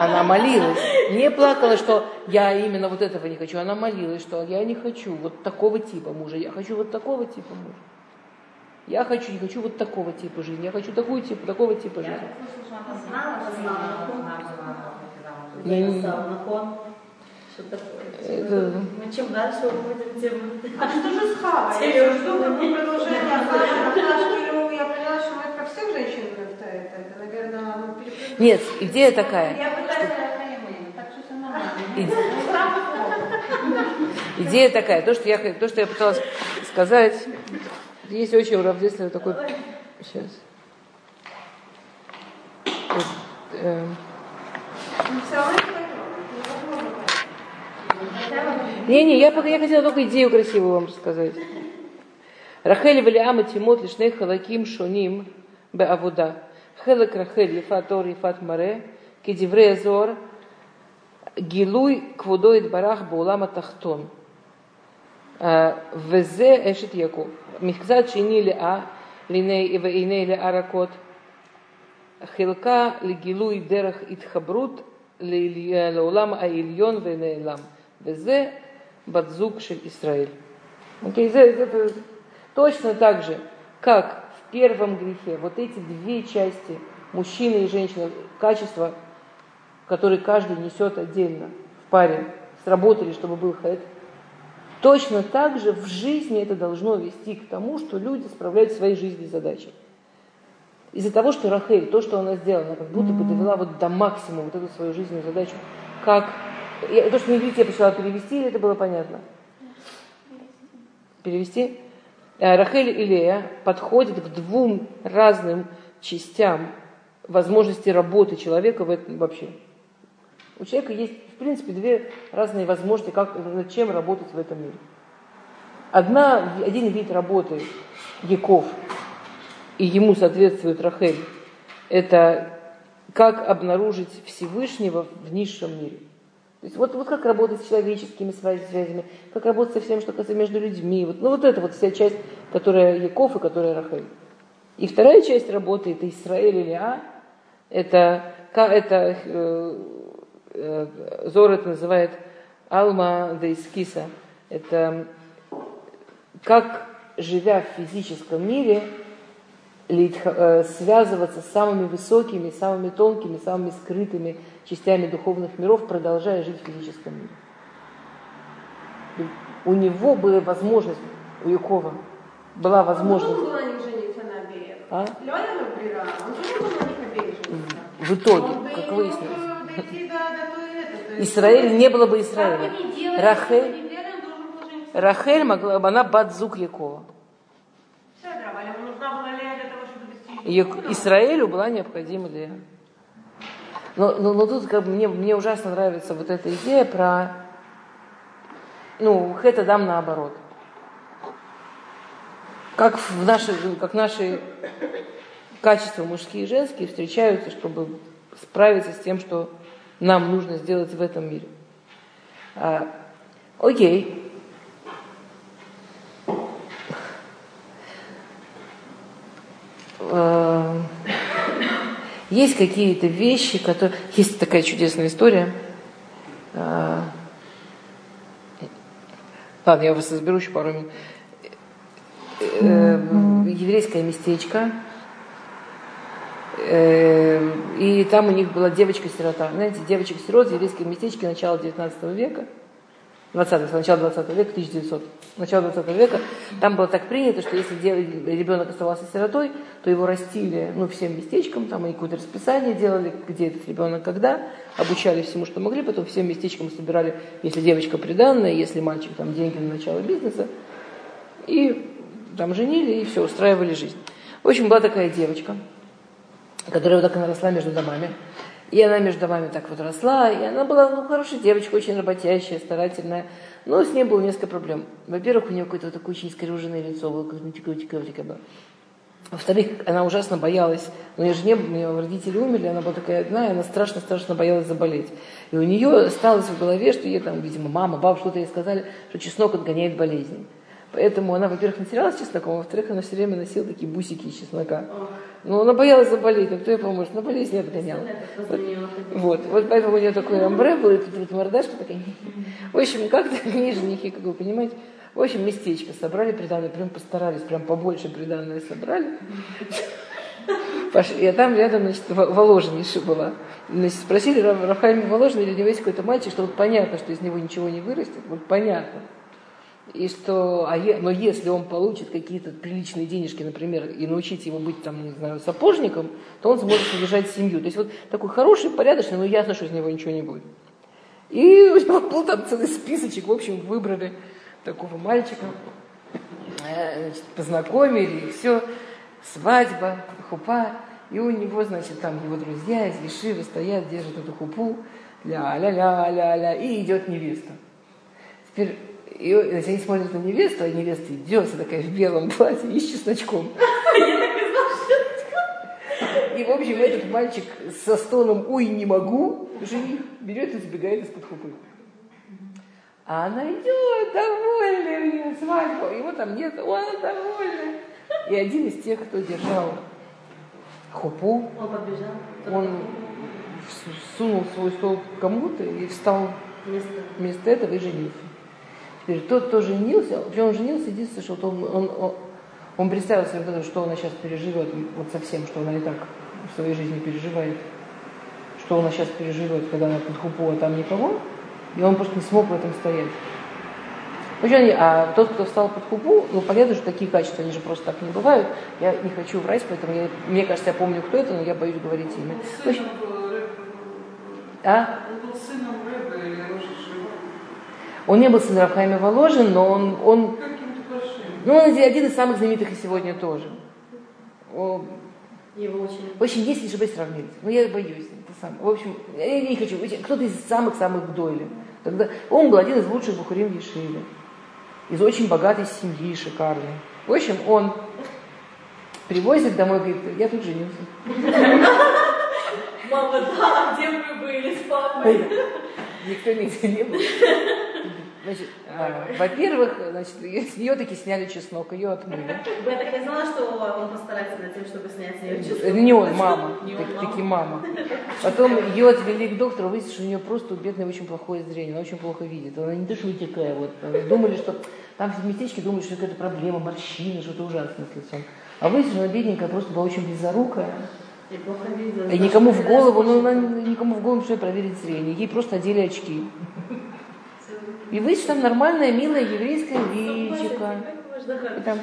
Она молилась. Не плакала, что я именно вот этого не хочу. Она молилась, что я не хочу вот такого типа мужа. Я хочу вот такого типа мужа. Я хочу, не хочу вот такого типа жизни, я хочу такую типа, такого типа Я жизни. когда Не? Это- Ну, чем дальше уходим, тем... А что же с Хавой? Я жду какое продолжение Хавы. Ну, я поняла, что это про всех женщин как-то это, это, наверное, ну, перепрыгнуло. Нет, идея такая. Я пытаюсь... так что все нормально. Иде- Идея такая, то, что я, то, что я пыталась сказать, есть очень уравнительный такой... Сейчас. Э, э. Не-не, я я хотела только идею красивую вам рассказать. Рахель Валиама Тимот Лишней Халаким бе авуда Хелек Рахель Ефатор Ефат Маре Кедивре Зор Гилуй Квудоид Барах Баулама Тахтон. Э, Везе Эшет Яков. מקצת שני לאה, לעיני ועיני לאה רכות, חילקה לגילוי דרך התחברות לעלי- לעולם העליון ונעלם, וזה בת זוג של ישראל. Окей, זה- это точно так же, как в первом грехе, вот эти две части, мужчина и женщина, качества, которые каждый несет отдельно в паре, сработали, чтобы был хэт, Точно так же в жизни это должно вести к тому, что люди справляют свои жизненные задачи. Из-за того, что Рахель, то, что она сделала, она как будто бы довела вот до максимума вот эту свою жизненную задачу, как... Я, то, что на иврите я пришла перевести, или это было понятно? Перевести? Э, Рахель и Лея подходят к двум разным частям возможности работы человека в этом вообще. У человека есть, принципе, две разные возможности, как, над чем работать в этом мире. Одна, один вид работы Яков, и ему соответствует Рахель, это как обнаружить Всевышнего в низшем мире. То есть вот, вот как работать с человеческими связ- связями, как работать со всем, что касается между людьми. Вот, ну вот это вот вся часть, которая Яков и которая Рахель. И вторая часть работы, это Израиль или А, это, это э, Зор это называет Алма Дейскиса. Это как, живя в физическом мире, э, связываться с самыми высокими, самыми тонкими, самыми скрытыми частями духовных миров, продолжая жить в физическом мире. У него была возможность, у Якова была возможность. А? В итоге, как выяснилось. Бы Израиль не было бы Израиля. бы Рахель- бы. Рахель могла, она бадзук Якова. Израилю была необходима Лея. Но, но, но тут как бы мне, мне ужасно нравится вот эта идея про, ну, это дам наоборот. Как в наши, как наши качества мужские и женские встречаются, чтобы справиться с тем, что нам нужно сделать в этом мире. А, окей. Э, Есть какие-то вещи, которые... Есть такая чудесная история. А, Ладно, я вас разберу еще пару минут. Э, Еврейское местечко. Э, И там у них была девочка-сирота. Знаете, девочек-сирот в еврейском местечке начала 19 века. 20 начало 20 века, 1900, начало 20 века, там было так принято, что если ребенок оставался сиротой, то его растили ну, всем местечкам, там они какое-то расписание делали, где этот ребенок когда, обучали всему, что могли, потом всем местечкам собирали, если девочка приданная, если мальчик, там деньги на начало бизнеса, и там женили, и все, устраивали жизнь. В общем, была такая девочка, которая вот так она росла между домами. И она между домами так вот росла, и она была ну, хорошая девочка, очень работящая, старательная. Но с ней было несколько проблем. Во-первых, у нее какое-то такое очень искривленное лицо было, как было. Во-вторых, она ужасно боялась, у нее же не было, у нее родители умерли, она была такая одна, и она страшно-страшно боялась заболеть. И у нее осталось в голове, что ей там, видимо, мама, бабушка что-то ей сказали, что чеснок отгоняет болезни. Поэтому она, во-первых, натиралась чесноком, а во-вторых, она все время носила такие бусики из чеснока. Но она боялась заболеть, но кто ей поможет? На болезнь не отгоняла. Вот, вот поэтому у нее такой амбре был, и тут вот мордашка такая. В общем, как-то они женихи, как вы понимаете, в общем, местечко собрали приданное, прям постарались, прям побольше приданное собрали. А там рядом, значит, Воложениша была. Значит, спросили Рафаима Воложина, или у него есть какой-то мальчик, что вот понятно, что из него ничего не вырастет, вот понятно. И что, а е, но если он получит какие-то приличные денежки, например, и научить его быть там, не знаю, сапожником, то он сможет содержать семью. То есть вот такой хороший, порядочный, но ясно, что из него ничего не будет. И у него был там целый списочек, в общем, выбрали такого мальчика, э, значит, познакомили, и все, свадьба, хупа, и у него, значит, там его друзья из Ешивы стоят, держат эту хупу, ля-ля-ля-ля-ля, и идет невеста. Теперь и значит, они смотрят на невесту, а невеста идет, такая в белом платье и с чесночком. И, в общем, этот мальчик со стоном «Ой, не могу!» жених берет и сбегает из-под хупы. А она идет, довольная у нее свадьба, его там нет, он довольный. И один из тех, кто держал хупу, Он побежал. он сунул свой стол кому-то и встал Вместо... вместо этого и женился. Теперь тот, кто женился, причем он женился, единственное, что он, он, он, он представил себе вот это, что она сейчас переживет, вот совсем, что она и так в своей жизни переживает, что она сейчас переживет, когда она под хупу, а там никого, и он просто не смог в этом стоять. Они, а тот, кто встал под хупу, ну, понятно, что такие качества, они же просто так не бывают. Я не хочу врать, поэтому я, мне кажется, я помню, кто это, но я боюсь говорить имя. Сыном был Рэбе. а? Он был сыном Он не был сын Рафхайма Воложин, но он, он, ну, он один из самых знаменитых и сегодня тоже. О, Его очень... В общем, есть лишь сравнить. Но я боюсь. Это сам. В общем, я не хочу. Кто-то из самых-самых гдойли. Тогда он был один из лучших бухарим в Ешиве. Из очень богатой семьи, шикарной. В общем, он привозит домой, говорит, я тут женился. Мама, да, где вы были с папой? Никто нигде не был. Значит, а, во-первых, значит, с нее таки сняли чеснок, ее отмыли. Я так не знала, что он постарается над тем, чтобы снять с нее. Это не он, мама. Не Так- он, мама. таки мама. Потом ее отвели к доктору, выяснилось, что у нее просто у бедной очень плохое зрение, она очень плохо видит. Она не то, что такая вот. Думали, что там в местечке думали, что это какая-то проблема, морщины, что-то ужасное с лицом. А выяснилось, что она бедненькая просто была очень близорукая. И никому в голову, ну, она никому в голову, что проверить зрение. Ей просто одели очки. И что там нормальная, милая еврейская личика. И там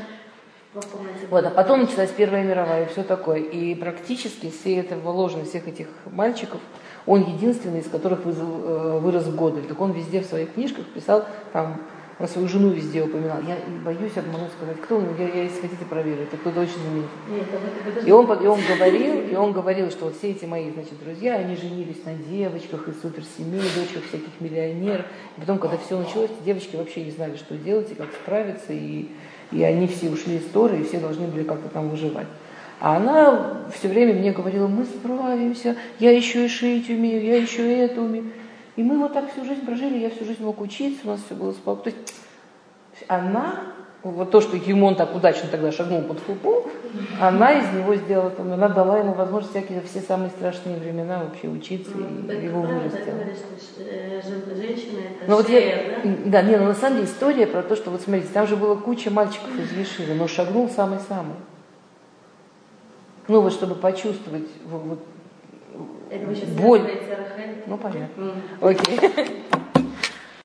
вот, а потом началась Первая мировая и все такое. И практически все это вложено, всех этих мальчиков, он единственный, из которых э, вырос в годы. Так он везде в своих книжках писал, там, он свою жену везде упоминал. Я боюсь обмануть сказать, кто он, я, я, если хотите проверить, это кто-то очень знаменитый. И он, и он говорил, и он говорил, что вот все эти мои, значит, друзья, они женились на девочках из суперсемей, дочках всяких миллионеров. И потом, когда все началось, девочки вообще не знали, что делать и как справиться, и, и они все ушли из Торы, и все должны были как-то там выживать. А она все время мне говорила, мы справимся, я еще и шить умею, я еще и это умею. И мы вот так всю жизнь прожили, я всю жизнь мог учиться, у нас все было спокойно. То есть она, вот то, что Гимон так удачно тогда шагнул под фупу, она из него сделала, там, она дала ему возможность всякие, все самые страшные времена вообще учиться Ну, и его вырастила. э, Но вот я, да? да, не, ну на самом деле история про то, что вот смотрите, там же было куча мальчиков из Ешивы, но шагнул самый-самый. Ну вот чтобы почувствовать вот, вот, Это вы сейчас боль. Ну понятно. М. Окей.